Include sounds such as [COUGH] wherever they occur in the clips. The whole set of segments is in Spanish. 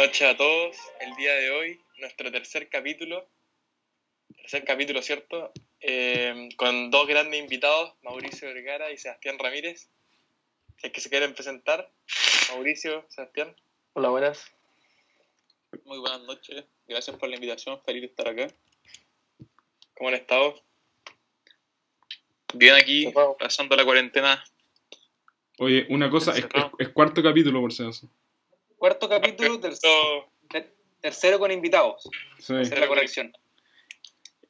Buenas noches a todos. El día de hoy, nuestro tercer capítulo. Tercer capítulo, ¿cierto? Eh, con dos grandes invitados, Mauricio Vergara y Sebastián Ramírez. Si es que se quieren presentar. Mauricio, Sebastián. Hola, buenas. Muy buenas noches. Gracias por la invitación. Feliz de estar acá. ¿Cómo han estado? Bien aquí, pasando la cuarentena. Oye, una cosa, es, es- es cuarto capítulo por si acaso. Cuarto capítulo, tercero, ter- tercero con invitados. Sí. La corrección.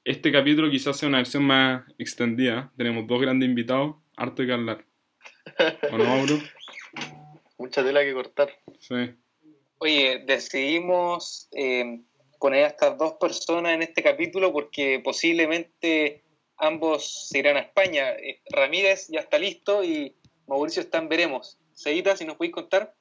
Este capítulo quizás sea una versión más extendida. Tenemos dos grandes invitados, harto de que hablar. ¿O no, Mauro? Mucha tela que cortar. Sí. Oye, decidimos eh, poner a estas dos personas en este capítulo porque posiblemente ambos se irán a España. Eh, Ramírez ya está listo y Mauricio está en veremos. Seguita, si nos podéis contar.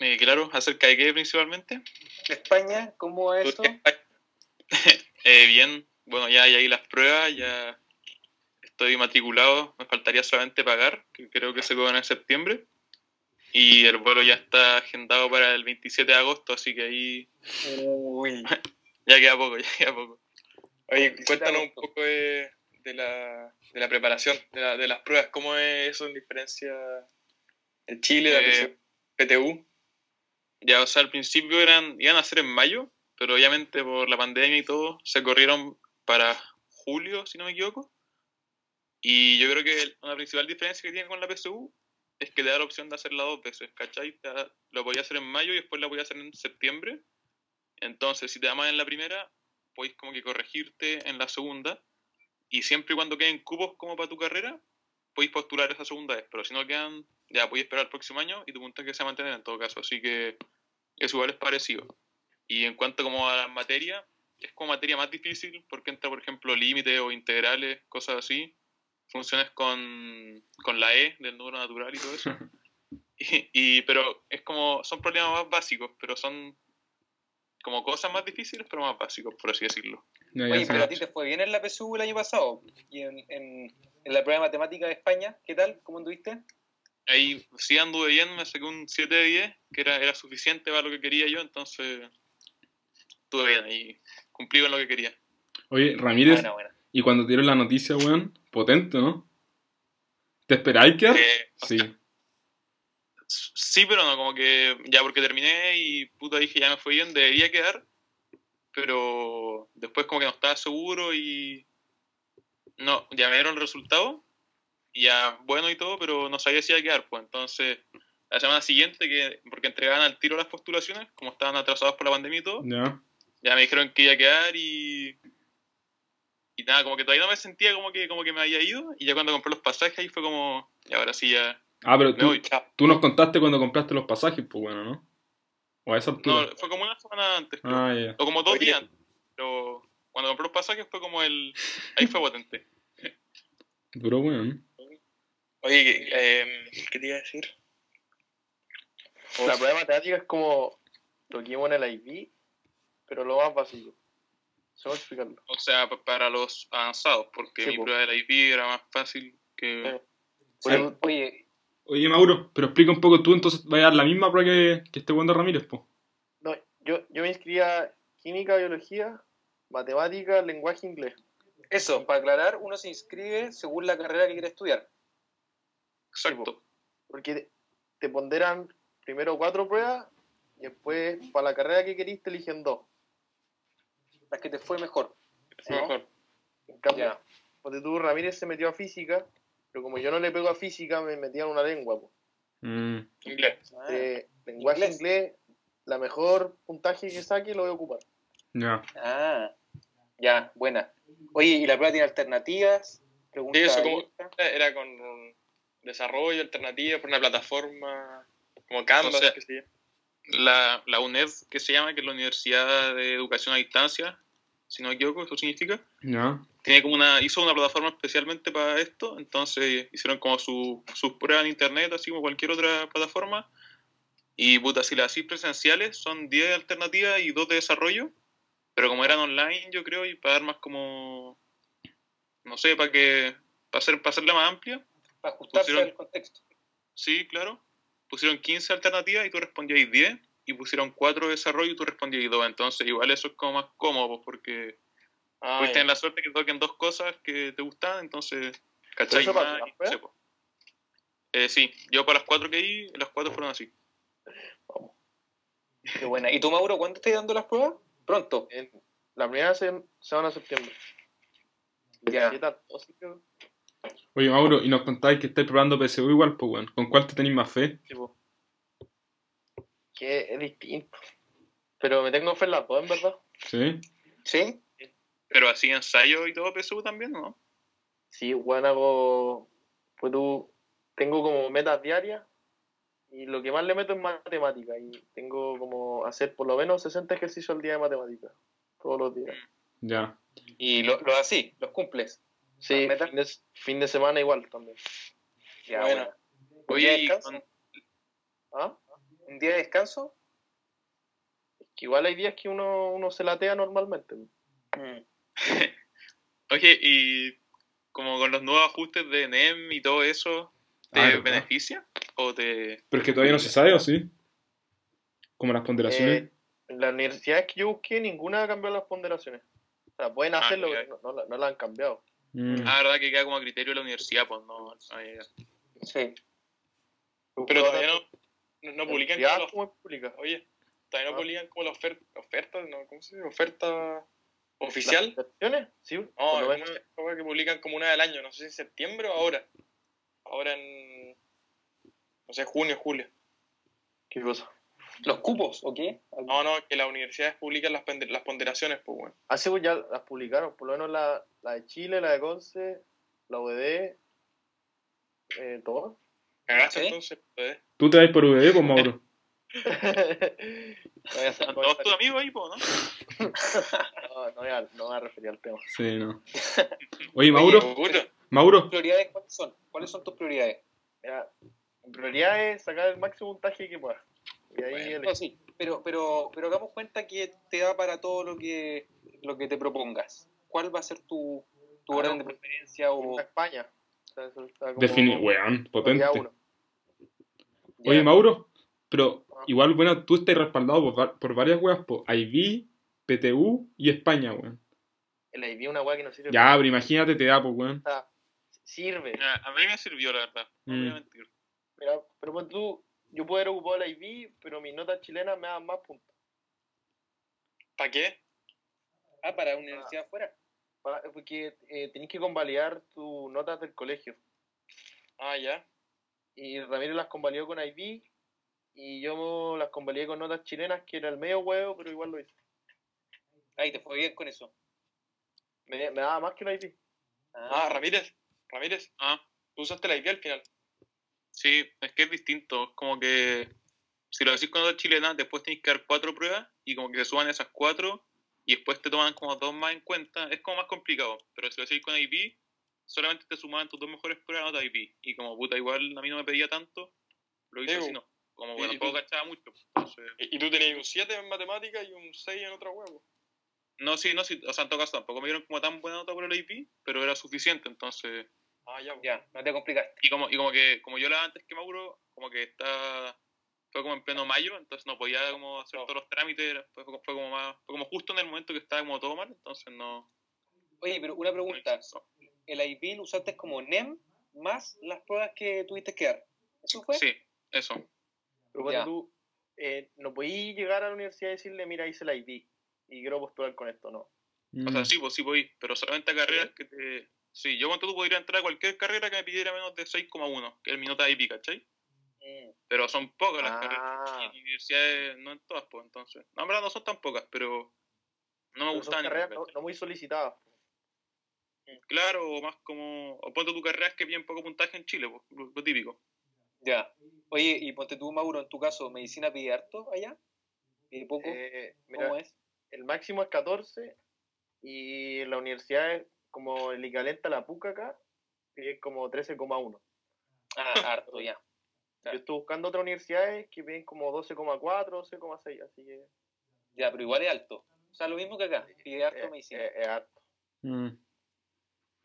Eh, claro, acerca de qué principalmente. De España, ¿cómo es eso? [LAUGHS] Eh, bien, bueno, ya hay ahí las pruebas, ya estoy matriculado, me faltaría solamente pagar, que creo que se cobran en septiembre. Y el vuelo ya está agendado para el 27 de agosto, así que ahí Uy. [LAUGHS] ya queda poco, [LAUGHS] ya queda poco. Oye, cuéntanos un poco de, de la, de la preparación, de, la- de las pruebas. ¿Cómo es eso en diferencia en Chile, la Eh, PTU? Ya, o sea, al principio eran, iban a ser en mayo, pero obviamente por la pandemia y todo, se corrieron para julio, si no me equivoco. Y yo creo que una principal diferencia que tiene con la PSU es que te da la opción de hacerla dos veces, ¿cachai? Da- lo podía hacer en mayo y después la podía hacer en septiembre. Entonces, si te da mal en la primera, podéis como que corregirte en la segunda. Y siempre y cuando queden cupos como para tu carrera, podéis postular esa segunda vez. Pero si no quedan, ya podéis esperar el próximo año y tu puntaje se va a mantener en todo caso. Así que eso igual es parecido. Y en cuanto como a la materia, es como materia más difícil porque entra, por ejemplo, límites o integrales, cosas así. Funciones con, con la E del número natural y todo eso. [LAUGHS] Y, y- pero es como, son problemas más básicos, pero son como cosas más difíciles, pero más básicos, por así decirlo. Ya Oye, pero a ti te fue bien en la PSU el año pasado. Y en, en- en la prueba de matemática de España, ¿qué tal? ¿Cómo anduviste? Ahí sí anduve bien, me saqué un 7 de 10, que era, era suficiente para lo que quería yo, entonces estuve bien ahí, cumplí con lo que quería. Oye, Ramírez, Buena, buena. y cuando te dieron la noticia, weón, potente, ¿no? ¿Te esperáis quedar? Eh, Sí. sea, [LAUGHS] sí, pero no, como que ya porque terminé y puta dije ya me fue bien, debería quedar, pero después como que no estaba seguro y no, ya me dieron el resultado, y ya bueno y todo, pero no sabía si iba a quedar, pues entonces la semana siguiente, que porque entregaban al tiro las postulaciones, como estaban atrasados por la pandemia y todo, Ya. ya me dijeron que iba a quedar y y nada, como que todavía no me sentía como que como que me había ido y ya cuando compré los pasajes ahí fue como y ahora sí ya Ah, pero tú, voy. tú nos contaste cuando compraste los pasajes, pues bueno, ¿no? O a esa No, altura. fue como una semana antes, creo. ah, ya. o como dos Oye. días antes. Pero cuando compré los pasajes fue como el ahí fue potente. Duró, weón. Oye, ¿qué, eh, ¿qué te iba a decir? La prueba de matemática es como lo que vimos en el IB, pero lo más básico. ¿Cómo explicarlo? O sea, pa- para los avanzados, porque Sí, mi po. prueba de la IP era más fácil que Eh. Sí. Oye, Oye, Mauro, pero explica un poco tú, entonces vaya a dar la misma prueba que, que este weón de Ramírez, pues. No, yo, yo me inscribía a química, biología, matemática, lenguaje inglés. eso, para aclarar, uno se inscribe según la carrera que quiere estudiar. exacto. Porque te, ponderan primero cuatro pruebas y después para la carrera que querís te eligen dos. Las que te fue mejor. Sí, mejor. En cambio, Ya. porque tú Ramírez se metió a física, pero como yo no le pego a física, me metían una lengua. po. Mm. Inglés. Ah, Eh, lenguaje Inglés. inglés. la mejor puntaje que saque lo voy a ocupar. Ya. Ah, ya, buena. Oye, ¿y la prueba tiene alternativas? Pregunta Sí, eso como era con un desarrollo, alternativa, por una plataforma como Canvas, O sea, sé yo. La, la UNED, que se llama, que es la Universidad de Educación a Distancia, si no me equivoco, eso significa. Ya. tiene como una hizo una plataforma especialmente para esto entonces hicieron como su, sus pruebas en internet así como cualquier otra plataforma y puta si las hacís presenciales son 10 alternativas y 2 de desarrollo pero como eran online yo creo y para dar más como no sé para que para hacer para hacerla más amplia Para ajustarse pusieron- al contexto. sí claro pusieron 15 alternativas y tú respondías 10 y pusieron cuatro de desarrollo y tú respondías dos. Entonces, igual eso es como más cómodo, porque Ah, puedes tener la suerte que toquen dos cosas que te gustan, entonces, ¿cachai? eso para y-. Eh, sí, yo para las cuatro que di, las cuatro fueron así. Qué buena. ¿Y tú, Mauro, cuándo estás dando las pruebas? Pronto. En- la primera se, se van a septiembre. Ya. Oye, Mauro, y nos contáis que estáis probando PSU igual, pues, weón. ¿Con cuál te tenéis más fe? que es distinto. Pero me tengo fe en las dos, en verdad. ¿Sí? ¿Sí? Pero así ensayo y todo PSU también, ¿no? Sí, bueno, hago. Pues tú. Tengo como metas diarias. Y lo que más le meto es matemática. Y tengo como hacer por lo menos 60 ejercicios al día de matemática. Todos los días. Ya. Y lo, lo así, los cumples. Sí, fin de, fin de semana igual también. Ya, Bueno. bueno. ¿Un día de y descanso? con- ¿Ah? ¿Un día de descanso? Que igual hay días que uno, uno se latea normalmente. Mm. [LAUGHS] Oye, y como con los nuevos ajustes de NEM y todo eso, ¿te Ah, beneficia? Pero es que todavía no se sabe, ¿o sí? Como las ponderaciones. Eh, en las universidades que yo busqué, ninguna ha cambiado las ponderaciones. O sea, pueden Ah, hacerlo, pero no, no, la- no la han cambiado. Mm. Ah, verdad que queda como a criterio de la universidad, pues no... ya. Sí. Pero todavía no, no, no publican Ya, como los, ¿cómo es pública? Oye, todavía no Ah. publican como la oferta, oferta, ¿no? ¿Cómo se dice? ¿Oferta oficial? ¿Las? Sí, No, es una cosa que publican como una del año, no sé si en septiembre o ahora. Ahora en, no sé, junio, julio. ¿Qué cosa? ¿Los cupos o qué? No, no, que las universidades publican las, las ponderaciones, pues bueno. Hace pues ya las publicaron, por lo menos la, la de Chile, la de Conce, la UDD, eh, todas. Cagaste ¿Sí? entonces, pues. ¿Tú te vas por VD, pues, Mauro? [LAUGHS] no, voy a hacer ¿Están todos tus amigos ahí, pues, no? [LAUGHS] no, no voy a, no voy a referir al tema. Sí, no. Oye, Mauro. Mauro, ¿Prioridades cuáles son? ¿Cuáles son tus prioridades? Mira, en prioridad es sacar el máximo puntaje que pueda. Y ahí Bueno, el- No, sí, pero, pero, pero hagamos cuenta que te da para todo lo que, lo que te propongas. ¿Cuál va a ser tu, tu Ah, orden de preferencia? O... España. O sea, eso está como defini... Weón, potente. Oye, Mauro, pero igual, bueno, tú estás respaldado por, por varias weas, por IB, PTU y España, weón. El IB es una weá que no sirve. Ya, pero imagínate, te da, pues, weón. Sirve. Mira, a mí me sirvió, la verdad. No voy a Mm. mentir. Mira, pero pues tú, yo puedo haber ocupado el IB, pero mis notas chilenas me dan más puntos. ¿Para qué? Ah, para universidad afuera. Pa- Porque eh, tenés que convalidar tus notas del colegio. Ah, ya. Y Ramiro las convalidó con IB y yo las convalidé con notas chilenas, que era el medio huevo, pero igual lo hice. Ahí te fue bien con eso. Me, me daba más que el IB. Ah, Ramírez. Ramírez, Ah, tú usaste la IP al final. Sí, es que es distinto. Es como que si lo decís con otra chilena, después tenés que dar cuatro pruebas y como que se suban esas cuatro y después te toman como dos más en cuenta. Es como más complicado. Pero si lo decís con IP, solamente te sumaban tus dos mejores pruebas nota IP. Y como puta, igual a mí no me pedía tanto, lo hice Sí, así no. Como y tampoco cachaba mucho. Entonces, Y, y tú tenías un 7 en matemáticas y un 6 en otra huevo. no, sí, no, sí, o sea, en todo caso tampoco me dieron como tan buena nota por el IP, pero era suficiente, entonces... Ah, ya. pues. Ya, no te complicaste. Y como, y como que, como yo la antes que Mauro, como que está, fue como en pleno mayo, entonces no podía como hacer No. todos los trámites, era- fue, fue como más, fue como justo en el momento que estaba como todo mal, entonces no. Oye, pero una pregunta. ¿El IB lo usaste como NEM más las pruebas que tuviste que dar? ¿Eso fue? Sí, eso. Pero cuando Ya. tú eh, no podías llegar a la universidad y decirle, mira, hice el IB y quiero postular con esto, no. O sea, sí, pues sí podí, pero solamente a carreras que te... Sí, yo cuando tú podría entrar a cualquier carrera que me pidiera menos de 6,1, que es mi nota IP, ¿cachai? Mm, Pero son pocas las Ah. carreras. Y en universidades no en todas, pues entonces. No, en verdad no son tan pocas, pero no me Pero son gustan. carreras no, no muy solicitadas. Claro, o más como. O ponte tu carrera es que bien poco puntaje en Chile, pues, lo, lo típico. Ya. Oye, y ponte tú, Mauro, en tu caso, ¿medicina pide harto allá? ¿Pide poco? Eh, mira, ¿Cómo es? el máximo es 14 y la universidad es como el equivalente a la PUC acá, que es como 13,1. Ah, [LAUGHS] harto, ya. Yo estoy buscando otras universidades que piden como 12,4, 12,6, así que Ya, pero igual es alto. O sea, lo mismo que acá. Pide harto eh, medicina. eh, es harto. Mm.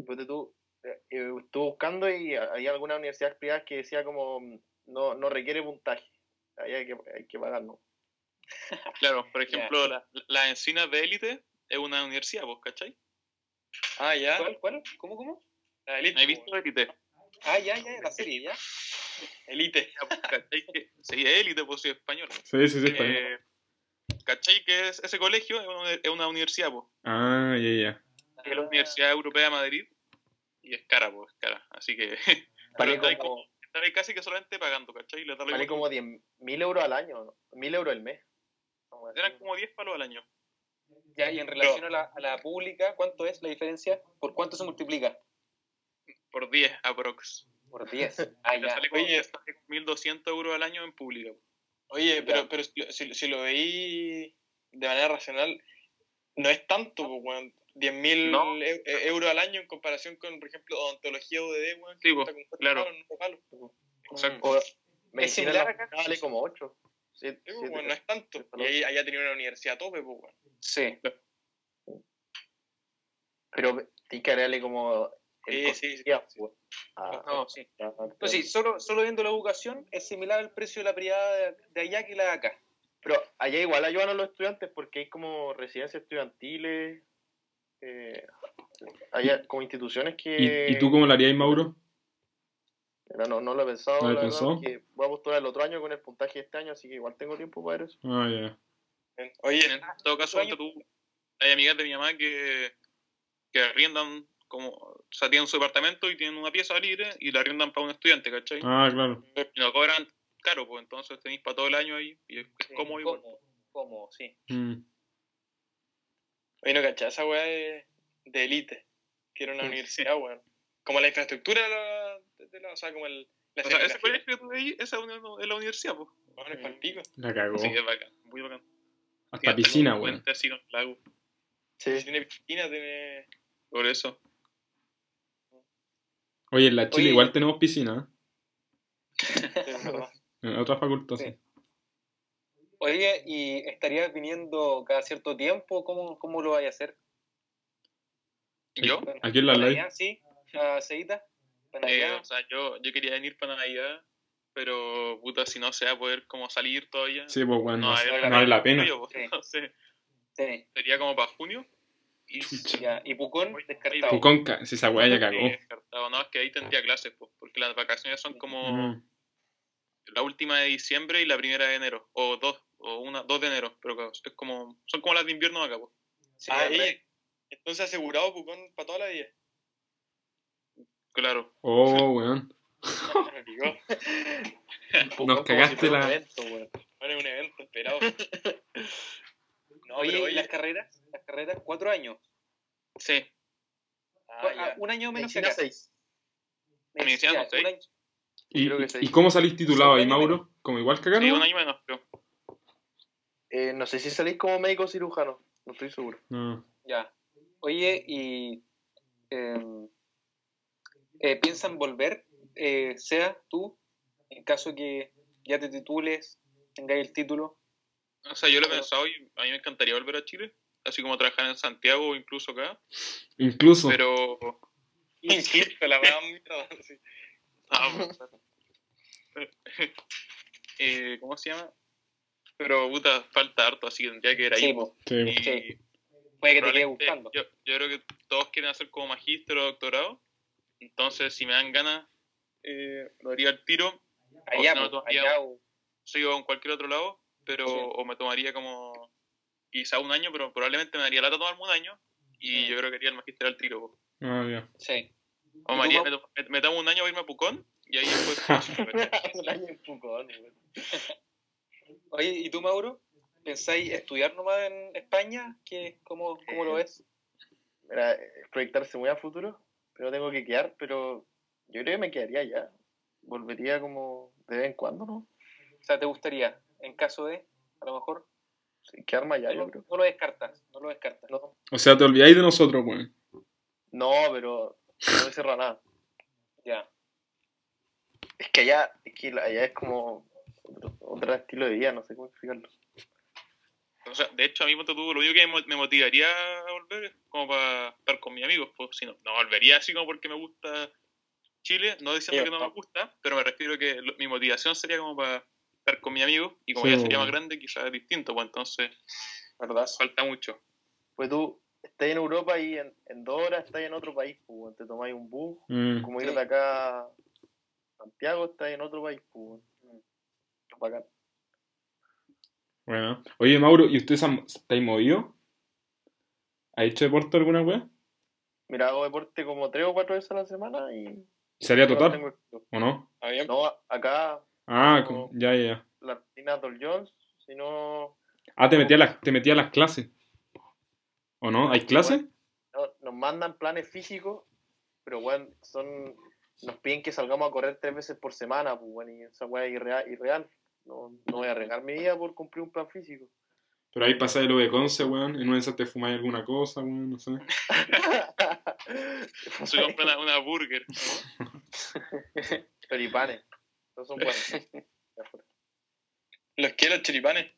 Ponte tú, eh, eh, estuve buscando y hay algunas universidades privadas que decía como mm, no, no requiere puntaje, ahí hay que, hay que pagar, ¿no? Claro, por [LAUGHS] ejemplo, la- las encinas de élite es una universidad, ¿vos cachai? Ah, ya. ¿Cuál? ¿Cuál? ¿Cómo? ¿Cómo? La Elite. ¿No has visto élite? Ah, ya, ya, la serie, ya. Elite. Ya, pues, ¿Cachai? Que, sí, élite, pues soy español. Sí, sí, sí, bien. Eh, ¿Cachai? Que es, ese colegio es una, universidad, pues. Ah, ya, ya. Es la Universidad Europea de Madrid. Y es cara, pues, es cara. Así que. [LAUGHS] Vale como, está ahí casi que solamente pagando, ¿cachai? Vale como 10.000 euros al año, ¿no? 1.000 euros al mes. Eran como 10 palos al año. Ya, y en relación a la, a la pública, ¿cuánto es la diferencia? ¿Por cuánto se multiplica? Por 10 aprox. Por 10. Ah, ya. sale Oye. 1.200 euros al año en pública. Oye, pero, Ya. pero si, lo- si, si lo veí de manera racional, no es tanto, pues, weón. 10.000 No. eu- e- euros al año en comparación con, por ejemplo, odontología UDD, weón. Sí, pues, claro. palos, palos. Exacto. O medicina similar acá? vale como 8. Sí, pues, weón, no es tanto. Y ahí allá tenía una universidad a tope, pues, weón. Sí. Pero tienes que agregarle como. el Sí, sí, sí. pues. Ah, No, sí. ah, Pues sí, solo, solo viendo la educación es similar al precio de la privada de, de allá que la de acá. Pero allá igual ayudan a los estudiantes porque hay como residencias estudiantiles, eh, hay como instituciones que... ¿Y, ¿Y tú cómo lo harías, Mauro? No, no lo he pensado, ¿No lo verdad, porque voy a postular el otro año con el puntaje de este año, así que igual tengo tiempo para ver eso. Ah, ya. Bien. Oye, En todo caso, tú, hay amigas de mi mamá que, que arriendan como, o sea, tienen su departamento y tienen una pieza libre y la arriendan para un estudiante, ¿cachai? Ah, claro. Y no cobran caro, pues entonces tenéis para todo el año ahí y es, cómodo igual. ¿Cómo? ¿Cómo? Sí. Mm. oye, no cachai, esa weá de, de elite, que era una universidad, weón. Como la infraestructura de la, de la- o sea, como el, la O sea, ese colegio que tú veis, esa es la universidad, pues. Weón, es palpico. La cagó. Así que es bacán, muy bacán. Hasta piscina, con lago, Sí. Tiene piscina, tiene... por eso. Oye, en la Chile Oye. igual tenemos piscina. ¿eh? [LAUGHS] En otras facultades. Sí. Oye, ¿y estarías viniendo cada cierto tiempo? ¿Cómo, cómo lo vais a hacer? ¿Yo? Aquí en la ¿Para ley. Navidad, sí? ¿A Ceita? ¿Para Eh, o sea, yo, yo quería venir para Navidad, pero puta, si no se va a poder como salir todavía. Sí, pues bueno, no, no vale la pena. pues, Sí. entonces, Sí, sería como para junio. Y ya. ¿Y Pucón? Descartado. Pucón, si esa weá ya cagó. Sí, descartado. No, es que ahí tendría clases, pues, porque las vacaciones son como Mm. la última de diciembre y la primera de enero, o dos, o una, dos de enero, pero claro, es como, son como las de invierno acá, pues. Sí, ah, y entonces asegurado Pucón para toda la vida. Claro. Oh, weón. Me Nos cagaste si un la- evento, weón. Bueno, es un evento esperado. No, Oye, pero ¿y oye, las carreras? Las carreras, cuatro años. Sí, ah, Ah, un año menos que acá. 6. Medicina Ya, son seis. un año. ¿Y, Creo que sí. ¿Y cómo salís titulado Sí, ahí, un Mauro? ¿Como igual que acá, sí, no? un año menos, creo. Eh, no sé si salís como médico cirujano, no estoy seguro. No. Ya. Oye, ¿y em, eh, piensan volver, eh, sea tú, en caso que ya te titules, tengáis el título? O sea, yo lo he Pero- pensado y a mí me encantaría volver a Chile, así como trabajar en Santiago o incluso acá, Incluso. pero... [LAUGHS] Incluso la mierda, sí. Ah, [LAUGHS] eh, ¿Cómo se llama? Pero, puta, falta harto, así que tendría que ver ahí. Sí, Y sí. Puede que te quede buscando. Yo, yo creo que todos quieren hacer como magíster o doctorado, entonces si me dan ganas, eh, lo haría al tiro, Allá, o no, todavía- allá o- sigo en cualquier otro lado, pero Sí. o me tomaría como quizá un año, pero probablemente me daría lata tomarme un año y Mm. yo creo que haría el magíster al tiro. po. Ah, ya. Sí. O ¿Y me, Mau? me, to- me- me tomo un año a irme a Pucón y ahí después... [LAUGHS] [LAUGHS] un año en Pucón. [LAUGHS] Oye, ¿y tú, Mauro? ¿Pensáis estudiar nomás en España? ¿Qué, cómo, ¿Cómo lo ves? Mira, eh, proyectarse muy a futuro, pero tengo que quedar, pero yo creo que me quedaría ya. Volvería como de vez en cuando, ¿no? O sea, ¿te gustaría, en caso de, a lo mejor? Sí, quedarme allá, no, yo creo. no lo descartas, no lo descartas. No, O sea, te olvidáis de nosotros, weón. no pero no me cierra nada. Ya. Es que allá, es que allá es como otro, otro estilo de vida, no sé cómo explicarlo. O sea, de hecho, a mí lo único que me me motivaría a volver es como para estar con mis amigos. Pues, si no, no volvería así como porque me gusta Chile, no diciendo Sí, que no me gusta, pero me refiero que lo- mi motivación sería como para estar con mi amigo y como Sí, ya sería más grande, quizás es distinto, pues entonces ¿Verdad? falta mucho. Pues tú estás en Europa y en, en dos horas estás en otro país, pues, te tomáis un bus, Mm. como ir de acá a Santiago, estás en otro país, pues. weón. Bacán. Bueno. Oye, Mauro, ¿y usted está movido? ¿Ha hecho deporte alguna wea? Mira, hago deporte como tres o cuatro veces a la semana y. ¿Sería total? ¿O no? No, acá Ah, ya, ya, ya. la rutina Doll Jones, si no, Ah, te metí a las, te metí a las clases. ¿O no? ¿Hay clases? no- nos mandan planes físicos, pero weón, son. Nos piden que salgamos a correr tres veces por semana, pues weón, y esa weá es irreal. irreal. No, no voy a arriesgar mi vida por cumplir un plan físico. Pero ahí pasa el de Conce, weón. En una de esas te fumáis alguna cosa, weón, no sé. [LAUGHS] Se compra una, una burger. [LAUGHS] Choripanes. No son buenos. [LAUGHS] ¿Los que los choripanes?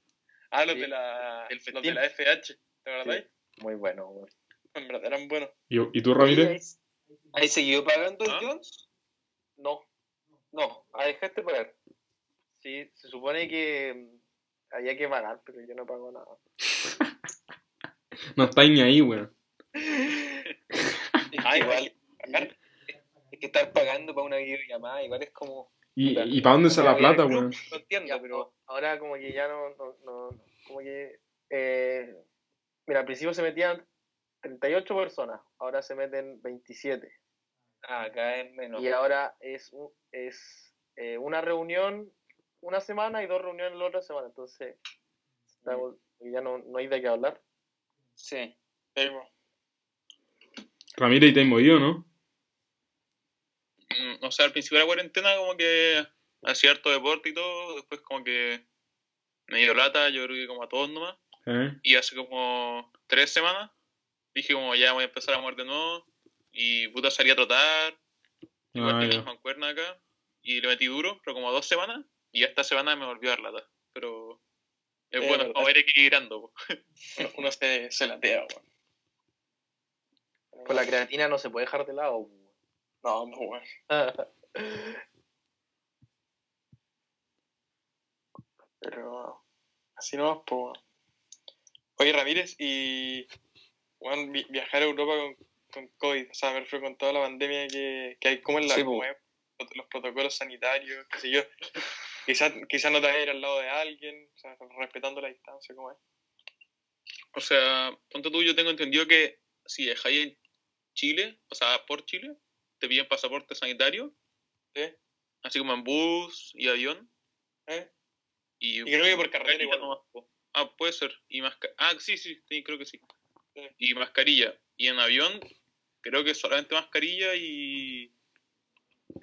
Ah, los Sí. de la, El los de la FH, ¿te acordáis? Muy bueno, weón. En verdad eran buenos. ¿Y, y tú, Ramírez? ¿Ahí siguió pagando el ¿Ah? Jones? No, No, ah, dejaste pagar. sí, se supone que había que pagar, pero yo no pago nada. No estáis ni ahí, weón. Ah, igual. Es que estar pagando para una videollamada, igual es como. ¿Y, y para dónde se la plata, weón? No entiendo, Ya, pero. Ahora como que ya no, no, no, como que, eh, mira, al principio se metían 38 personas, ahora se meten 27. Ah, acá es menos. Y ahora es, es eh, una reunión una semana y dos reuniones la otra semana, entonces estamos- ya no, no hay de qué hablar. Sí. Sí, po. Ramírez, ¿y te has movido, no? Mm, O sea, al principio de la cuarentena como que hacía harto deporte y todo, después como que me dio lata, yo creo que como a todos nomás. ¿Eh? Y hace como tres semanas dije como ya voy a empezar a mover de nuevo. Y puta salí a trotar, igual Ah, tenía mancuernas acá. Y le metí duro, pero como dos semanas. Y esta semana me volvió a dar lata. Pero es Eh, bueno, verdad. ir equilibrando. po. [LAUGHS] Uno, uno se, se latea, weón. Pues la creatina no se puede dejar de lado. No, no, weón. [LAUGHS] Pero así no, pues. Oye, Ramírez, y vi- viajar a Europa con, con COVID, o sea, me refiero con toda la pandemia que, que hay, como en la Sí, como los protocolos sanitarios, qué sé yo. Quizás quizás no te vas a ir al lado de alguien, o sea, respetando la distancia, como es. O sea, ponte tú, yo tengo entendido que si dejáis en Chile, o sea, por Chile, te piden pasaporte sanitario, ¿Sí? así como en bus y avión. ¿Eh? Y, Y creo que por carretera igual. nomás. Ah, puede ser. Y ah, sí, sí, sí, creo que sí. Sí. Y mascarilla. Y en avión, creo que solamente mascarilla y.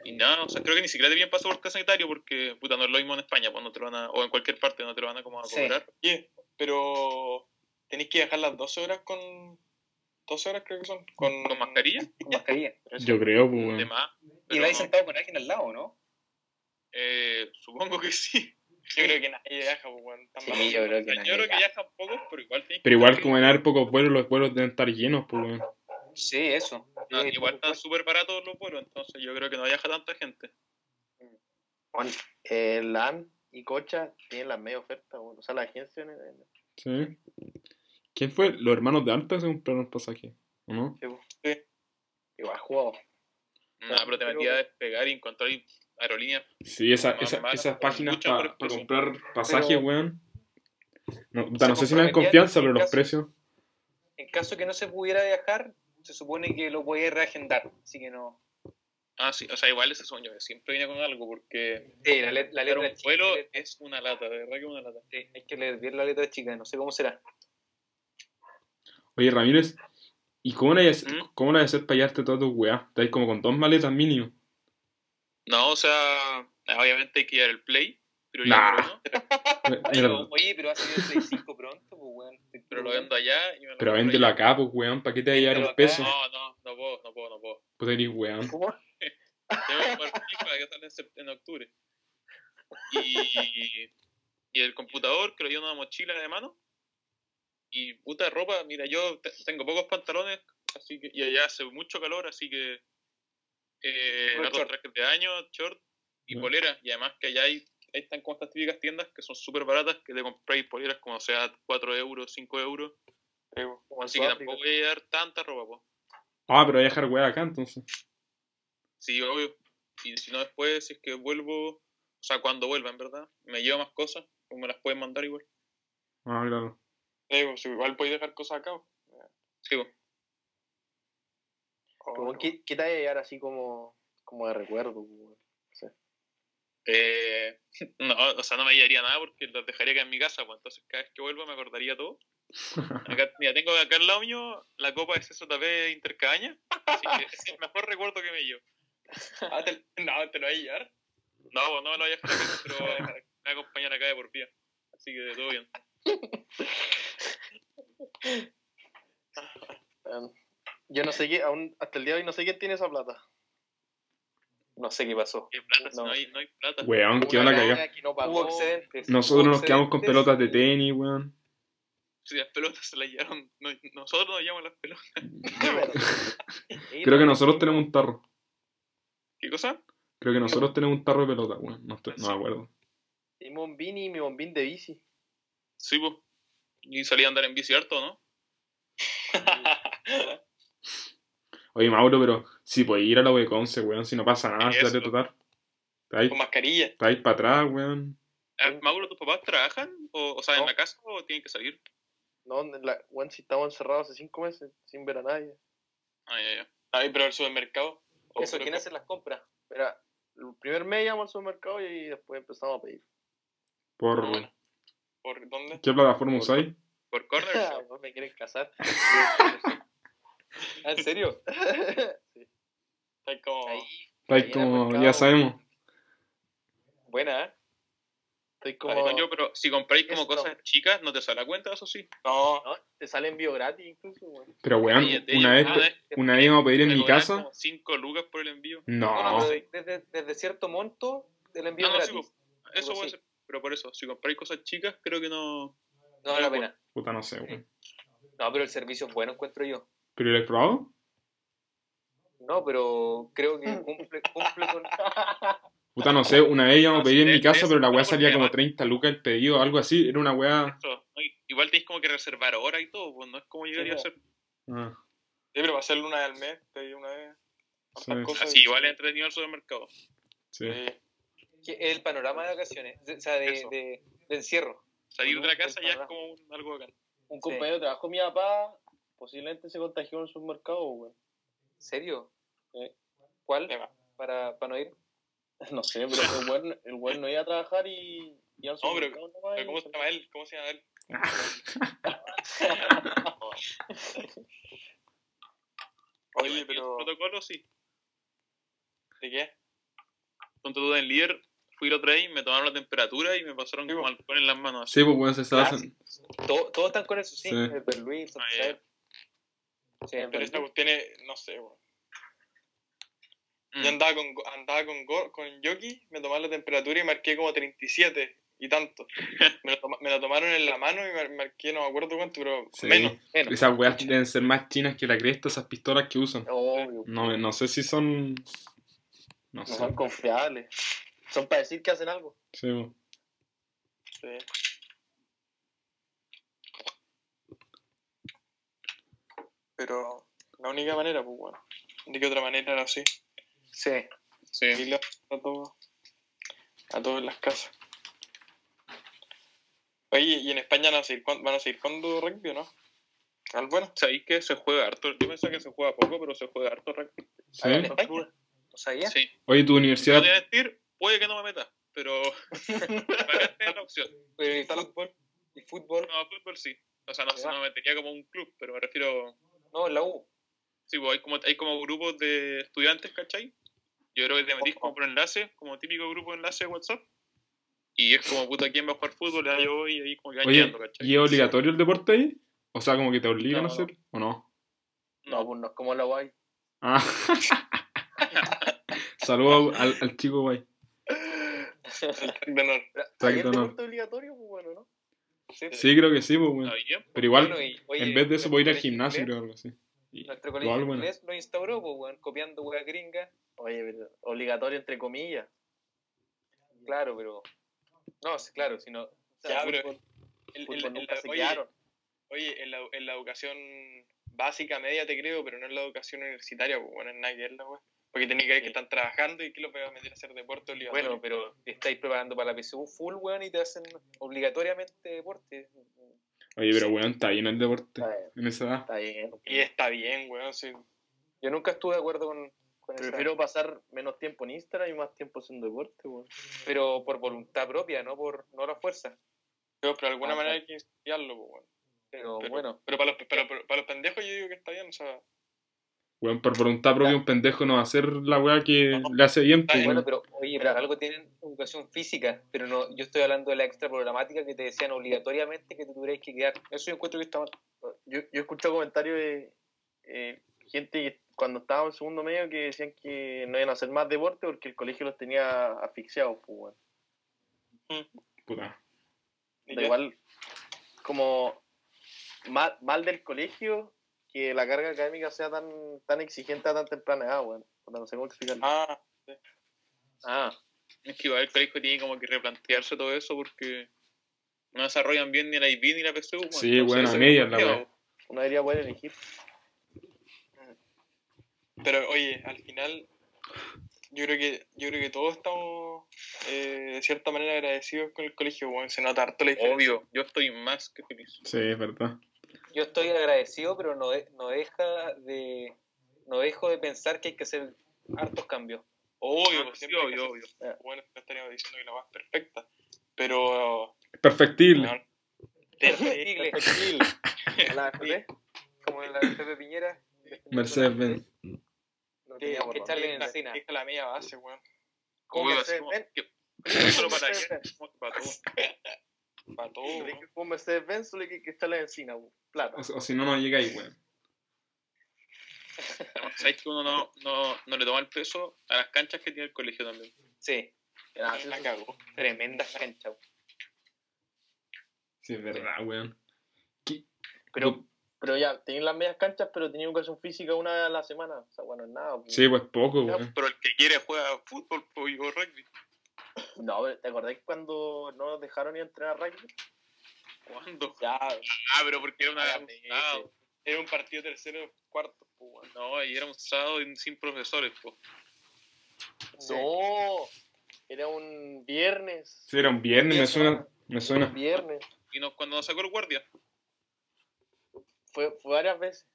Y nada, o sea, creo que ni siquiera te piden pasaporte sanitario porque, puta, no es lo mismo en España, pues no te lo van a. O en cualquier parte, no te lo van a como a Sí. cobrar. Oye, pero tenéis que dejar las 12 horas con. 12 horas creo que son. Con, ¿Con mascarilla? Con mascarilla. Yo creo, pues, más. Y vais no. sentado con alguien al lado, ¿no? Eh, supongo que sí. Yo creo que nadie viaja, pues, tan Sí, yo creo que Yo nadie creo que viajan pocos, pero igual Pero igual, como en pocos vuelos, los vuelos deben estar llenos, pues, weón. Sí, eso. Sí, igual están súper baratos los vuelos, entonces yo creo que no viaja tanta gente. Juan, eh, LAN y Cocha tienen las media ofertas, bueno. o sea, la agencia en- en- Sí. ¿Quién fue? Los hermanos de Alta se compraron pasaje, ¿o no? igual jugado. Nah, pero te metí a despegar y encontrar aerolíneas. Sí, esa, esa- esas con páginas para precios. comprar pasajes, Pero- weón. No, no sé si me dan confianza, pero los caso- precios. En caso que no se pudiera viajar, se supone que lo podía reagendar. Así que no. Ah, sí, o sea, igual ese sueño que siempre viene con algo, porque Sí, la, let- la letra un chica. vuelo es una lata, de verdad que es una lata. Sí, hay que leer bien la letra chica, no sé cómo será. Oye, Ramírez, ¿y cómo la hay ¿Mm? cómo la hacer para llevarte todas tus weas? Estáis como con dos maletas mínimo. No, o sea, obviamente hay que llevar el play, pero Nah. número uno, [LAUGHS] Mira, Pero, oye, pero va a salir el Play 5 pronto, pues, weón. pero lo vendo allá y me lo pero véndelo allá. acá, pues, weón. ¿Para qué te va a llevar un acá. peso? No, no, no puedo, no puedo, no puedo. Pues eres weón. ¿Cómo? Tengo que jugar FIFA que sale en, sept- en octubre. Y, y el computador que lo llevo en una mochila de mano. Y puta ropa, mira, yo te- tengo pocos pantalones, así que, y allá hace mucho calor, así que eh, short. trajes de año, short y polera. Y además que allá hay están como estas típicas tiendas que son súper baratas, que te compráis polleras como sea 4 euros, 5 euros. Po. Como en Así que tampoco voy a llevar tanta ropa, pues. Ah, pero voy a dejar weá acá entonces. Sí, obvio. Y si no después, si es que vuelvo, o sea, cuando vuelva, en verdad, me llevo más cosas, pues me las pueden mandar igual. Ah, claro. Sí, po, sí, igual podéis dejar cosas acá. po. Sí, pues. Oh, ¿qué, ¿Qué te vas a llevar así como, como de recuerdo? pues, weón? Eh, [LAUGHS] no, o sea, no me llevaría nada porque los dejaría acá en mi casa, pues entonces cada vez que vuelva me acordaría todo. [LAUGHS] Acá, mira, tengo acá al lado mío la copa de CZP Intercaña, así que es el mejor recuerdo que me llevo. Ah, te, no, te lo voy a llevar. No, pues no me lo voy a dejar acá, pero me va a acompañar acá de por vida. Así que todo bien. Yo no sé qué, aún hasta el día de hoy no sé quién tiene esa plata. No sé qué pasó. ¿Qué plata? Si No. no hay, no hay plata. Weón, qué Una la cagada. no pagó. Hubo excedentes. Nosotros hubo nos quedamos con pelotas de tenis, weón. Si las pelotas se las llevaron, no- nosotros nos llevamos las pelotas. [LAUGHS] Creo que nosotros tenemos un tarro. ¿Qué cosa? Creo que nosotros tenemos un tarro de pelota, weón. No, estoy, no me acuerdo. Mi bombín y mi bombín de bici. Sí, pues. Y salí a andar en bici harto, ¿no? [LAUGHS] Oye, Mauro, pero si podés ir a la W11, weón, si no pasa nada, dale total. Te vais, Con mascarilla. te vais para atrás, weón. Ah, Mauro, ¿tus papás trabajan? ¿O, o sea, en No. la casa o tienen que salir? No, la, weón, si estamos encerrados hace cinco meses sin ver a nadie. Ah, ya, ya. Ay, pero el supermercado. Eso, ¿quién hace las compras? Mira, el primer mes íbamos al supermercado y después empezamos a pedir. ¿Por Ah, bueno. ¿Por dónde? qué plataforma usáis? Por corner. [LAUGHS] Ah, me quieren casar. [LAUGHS] Ah, ¿En serio? [LAUGHS] Sí. Está como. Ahí el como, ya sabemos. Buena, ¿eh? estoy como. No, yo, pero si compráis como cosas chicas, ¿no te sale a cuenta? Eso sí. No, No, te sale envío gratis incluso, weón. Pero, weón, una vez, ah, una vez íbamos a pedir en mi casa. como 5 lucas por el envío. No, No, no, pero desde, desde cierto monto el envío Ah, no, es sí, gratis. pues, Eso puede ser. Pero por eso, si compráis cosas chicas, creo que no. No vale la pena. puta, no sé, weón. No, pero el servicio es bueno, encuentro yo. ¿Pero lo he probado? No, pero creo que [LAUGHS] cumple, cumple con. Puta, no sé, una vez íbamos a pedir en mi casa, pero la weá salía como además- 30 lucas el pedido, algo así. Era una weá. Igual tenéis como que reservar hora y todo, pues no es como llegaría a ser. Ah, sí, pero va a ser una vez al mes. Pedí una vez. Sí. Así, igual es entretenido el supermercado. sí. El panorama de vacaciones, de- o sea, de, de, de encierro. Salir de la casa ya es como un, algo bacán. Un Sí. compañero de trabajo mi papá posiblemente se contagió en el supermercado, weón. ¿Serio? Sí. ¿Cuál? Para, para no ir. No sé, pero el weón, el weón no iba a trabajar y al No, pero- y ¿Cómo se llama él? ¿Cómo se llama él? [LAUGHS] Oye, pero. El protocolo, sí. ¿De qué? Con tu duda en líder, fui la otra vez y me tomaron la temperatura y me pasaron Sí, como alcohol en las manos. así. Sí, pues weón, se estaba Clásico. haciendo. Todo- Todos están con eso, sí. Sí. El Berluín, Ah. Sí, Pero esta cuestión es. No sé, weón. Mm. Yo andaba con, andaba con, go- con Yoki, me tomaron la temperatura y marqué como 37 y tanto. [LAUGHS] Me lo, toma- me lo tomaron en la mano y mar- marqué, no me acuerdo cuánto, pero Sí. menos. Bueno, Esas weas deben ser más chinas que la cresta, esas pistolas que usan. Obvio, No, no sé si son. No no sé. son confiables. Son para decir que hacen algo. Sí, pues. Sí. Pero la única manera, pues bueno. ¿De qué otra manera era así? sí. Sí. Y la- a todos a todos en las casas. Oye, ¿y en España van a seguir, van a seguir cuando rugby o no? Al bueno. ¿Sabéis que se juega harto? Yo pensaba que se juega poco, pero se juega harto rugby. Sí. ¿En España? ¿No sabía? Sí. Oye, tu No universidad. te voy a puede que no me meta, pero [LAUGHS] tener la opción. Pero ¿y fútbol? ¿Y fútbol? No, fútbol sí. O sea, no, Ya. no me metería como un club, pero me refiero. No, en la U. Sí, pues hay como, hay como grupos de estudiantes, ¿cachai? Yo creo que te metís como por enlace, como típico grupo de enlace de WhatsApp. Y es como, puta, ¿quién va a jugar fútbol? Ya yo voy y ahí como que Oye, llegando, ¿cachai? ¿y es obligatorio el deporte ahí? O sea, como que te obligan No, a hacer, ¿o no? No, pues no es como la guay. Ah. [LAUGHS] Saludos al, al chico guay. [LAUGHS] De honor. Exacto, ¿Hay el no. deporte obligatorio? Pues bueno, ¿no? Sí. Sí, creo que sí, pues, weón. Está bien. Pero igual, Bueno, y, oye, en vez de eso, a ir al gimnasio, inglés- creo, algo así. Y- Nuestro igual, colegio bueno. inglés lo instauró, pues, weón, copiando weas gringas. Oye, pero obligatorio entre comillas. Claro, pero No, claro, sino... o sea, Ya, pero- fútbol, El- el- fútbol el- nunca la- se oye, quedaron. Oye, en la, en la educación básica, media te creo, pero no en la educación universitaria, pues bueno, es nada que la wea. Porque tenés que ver que están trabajando y que los voy a meter a hacer deporte obligatorio. Bueno, pero te estáis preparando para la PSU full, weón, y te hacen obligatoriamente deporte. Oye, pero weón, está bien el deporte Está bien, en esa edad. está bien. Y está bien, weón. Sí. Yo nunca estuve de acuerdo con, con esa- Prefiero pasar menos tiempo en Instagram y más tiempo haciendo deporte, weón. Pero por voluntad propia, no por no la fuerza. Pero, pero de alguna Ah, manera hay que inspirarlo, bueno. Pero, Pero, bueno, pero para, los, pero, pero para los pendejos yo digo que está bien, o sea. Weón, por voluntad propia un pendejo no va a hacer la weá que No. le hace bien, pues, bueno, weón. pero oye, pero algo tienen educación física, pero no, yo estoy hablando de la extra programática que te decían obligatoriamente que te tuvierais que quedar. Eso yo encuentro que está mal. Yo, yo he escuchado comentarios de eh, gente que cuando estaba en segundo medio que decían que no iban a hacer más deporte porque el colegio los tenía asfixiados, pues, weón. Puta. ¿y Da igual, como mal, mal del colegio que la carga académica sea tan, tan exigente a tan temprana edad, weón. Puta, No sé cómo explicarlo. Ah, Ah, Es que igual el colegio tiene como que replantearse todo eso porque no desarrollan bien ni la IB ni la PSU. Sí, Entonces, bueno, a medias la wea. uno debería poder elegir. pero oye, al final, yo creo que yo creo que todos estamos eh, de cierta manera agradecidos con el colegio, weón. Se nota harto la diferencia. Obvio, yo estoy más que feliz. Sí, es verdad. Yo estoy agradecido, pero no, de- no deja de no dejo de pensar que hay que hacer hartos cambios. Obvio, Ah, sí, obvio, obvio. Bueno, no estaríamos diciendo que la es perfecta. Pero. Perfectible. weón, Perfectible. [LAUGHS] La Como en la Pepe Piñera. Mercedes Benz. no Que- echarle la- encina. es la media base, weón. ¿Cómo Obvio, Mercedes Benz? [LAUGHS] solo para que para todo. [LAUGHS] Para todo. Le weón. dije, con Mercedes Benz solo hay que echarle encina, weón. Plata. O, o si no, no llega ahí, weón. ¿Sabes que uno no, no, no le toma el peso a las canchas que tiene el colegio también? Sí, Ah, La sí. cagó. tremendas canchas. Sí, es verdad, weón. ¿Qué? Pero, pero ya, tenía las medias canchas, pero tenía educación física una vez a la semana. O sea, bueno, es nada. pues. Sí, pues poco, weón. Pero el que quiere juega fútbol pues, o rugby. No, pero ¿te acordás cuando no nos dejaron ir a entrenar rugby? ¿Cuándo? Ya, Ah, pero porque era una Ah, un sábado. Era un partido tercero, cuarto, pues. No, y era un sábado sin profesores, pues. no, era un viernes. Sí, era un viernes, me suena. Me suena. Viernes. Y nos, cuando nos sacó el guardia. Fue, fue varias veces.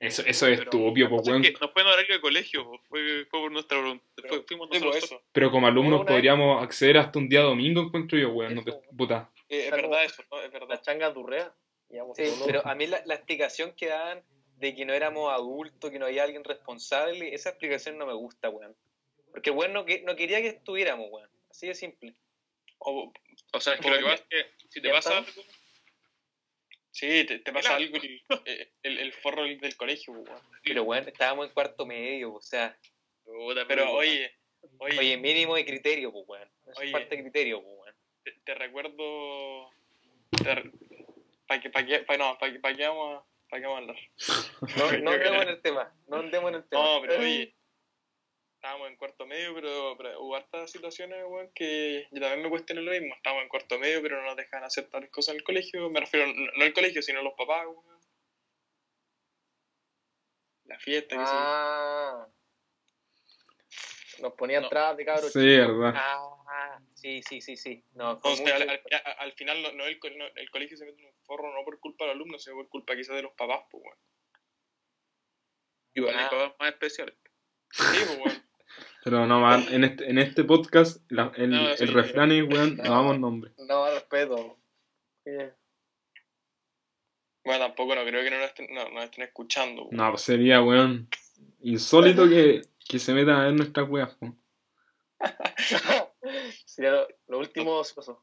Eso, eso es Pero- estúpido, pues, weón. es que nos fue en horario de colegio, pues. Fue, fue por nuestra voluntad. Pues eso. Pero como alumnos podríamos acceder hasta un día domingo, encuentro yo, weón. No te, Eso. puta. Eh, es verdad eso, ¿no? Es La verdad. changa durrea. digamos, Sí, pero [LAUGHS] a mí la, la explicación que daban de que no éramos adultos, que no había alguien responsable, esa explicación no me gusta, weón. Porque weón no, que- no quería que estuviéramos, weón. Así de simple. O, O sea, es que lo que pasa es que si te pasa algo, sí, te, te pasa algo y [LAUGHS] el, el, el forro del colegio, pues, weón. Pero, weón, estábamos en cuarto medio, o sea, puta, Pero oye, oye, oye, mínimo de criterio, pues, weón. Es Oye. parte de criterio, pues, weón. te, te recuerdo. ¿Para qué, pa qué, pa, no, pa, qué- pa qué vamos a, pa qué vamos a hablar? No, no andemos [LAUGHS] en el tema, no andemos en el tema. No, pero oye, estábamos en cuarto medio, pero, pero hubo hartas situaciones, weón, que yo también me cuestioné lo mismo. Estábamos en cuarto medio, pero no nos dejan hacer tales cosas en el colegio. Me refiero, no, el colegio, sino los papás, weón. La fiesta, que Ah. Nos ponían No. trabas de cabros. Sí, verdad. Ah, sí, sí, sí, sí. No, al, al- al final, no, no el, no, el colegio se mete en un forro no por culpa de los alumnos, sino por culpa quizás de los papás, pues, weón. Igual hay Ah. papás más especiales. Sí, pues, weón. Pero no, man, en este, en este podcast la- el, No, sí. el refrán es, weón, no No. damos nombre. No, respeto. Sí. Bueno, tampoco no creo que no nos estén, no, nos estén escuchando, weón. No, pues sería, weón, insólito que, que se metan a ver nuestras weas, po. [LAUGHS] Sería lo, lo último oso.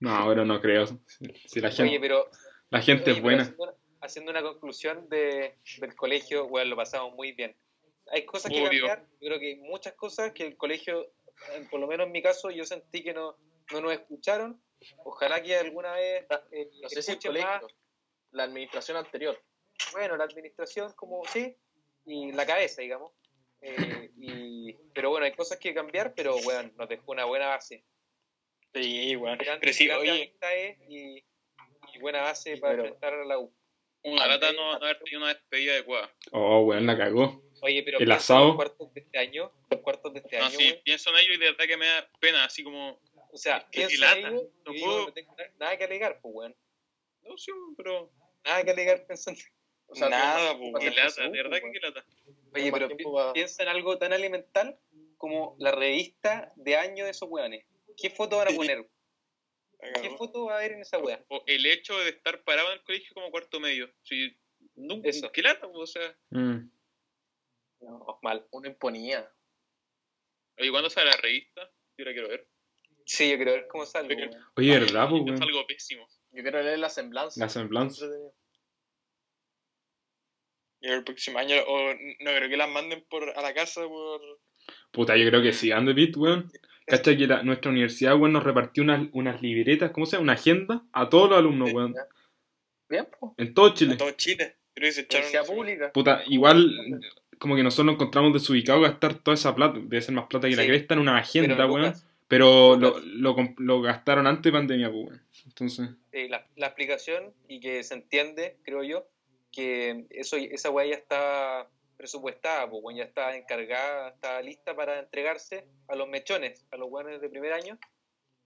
No, pero no creo. Si, si la gente, Oye, pero la gente Oye, es buena. Haciendo una, haciendo una conclusión de, del colegio, bueno, lo pasamos muy bien. Hay cosas que cambiar, yo creo que hay muchas cosas que el colegio, eh, por lo menos en mi caso, yo sentí que no, no nos escucharon. Ojalá que alguna vez eh, No sé si el colegio, más. la administración anterior. Bueno, la administración, como sí, y la cabeza, digamos. Eh, y, pero bueno, hay cosas que cambiar, pero bueno, nos dejó una buena base. Sí. Gran- grandes oye, amistades y, y buena base para Pero- enfrentar a la U. Una lata no, no haber tenido una despedida adecuada. Oh, weón, la cagó. Oye, pero El asado. los cuartos de este año, los cuartos de este No, año, sí, weón. pienso en ello y de verdad que me da pena, así como. O sea, Qué piensa en lata. ello No y digo, puedo. no tengo nada que alegar, pues, weón. No, sí, pero. Nada que alegar pensando. O sea, Nada, pues, Qué tiempo lata, de verdad que lata. Oye, pero pi- piensa en algo tan elemental como la revista de año de esos weones. ¿Qué foto van a poner? ¿Qué foto va a haber en esa wea? O el hecho de estar parado en el colegio como cuarto medio. Sí, nunca, Eso. qué lata, pues, o sea. Mm. No, mal. Uno imponía. Oye, ¿cuándo sale la revista? Yo la quiero ver. Sí, yo quiero ver cómo sale. Oye, ¿verdad, pues, Es algo pésimo. Yo quiero leer la semblanza. La semblanza. Y el próximo año, o no creo que las manden por a la casa por. Puta, yo creo que sí, ande bit, weón. ¿Cachai que la- nuestra universidad, weón, nos repartió unas, unas libretas, ¿cómo se llama? Una agenda a todos los alumnos, weón. Bien, pues. En todo Chile. todo Chile. Creo que se echaron. Universidad pública. Puta, igual, como que nosotros nos encontramos desubicados gastar toda esa plata, debe ser más plata que la Sí. cresta en una agenda, Pero, weón. Pero lo, lo, gastaron antes de pandemia, pues, weón. Entonces, eh, la, la explicación y que se entiende, creo yo, que eso, esa weá ya está presupuestada, pues weón, ya está encargada, está lista para entregarse a los mechones, a los weones de primer año.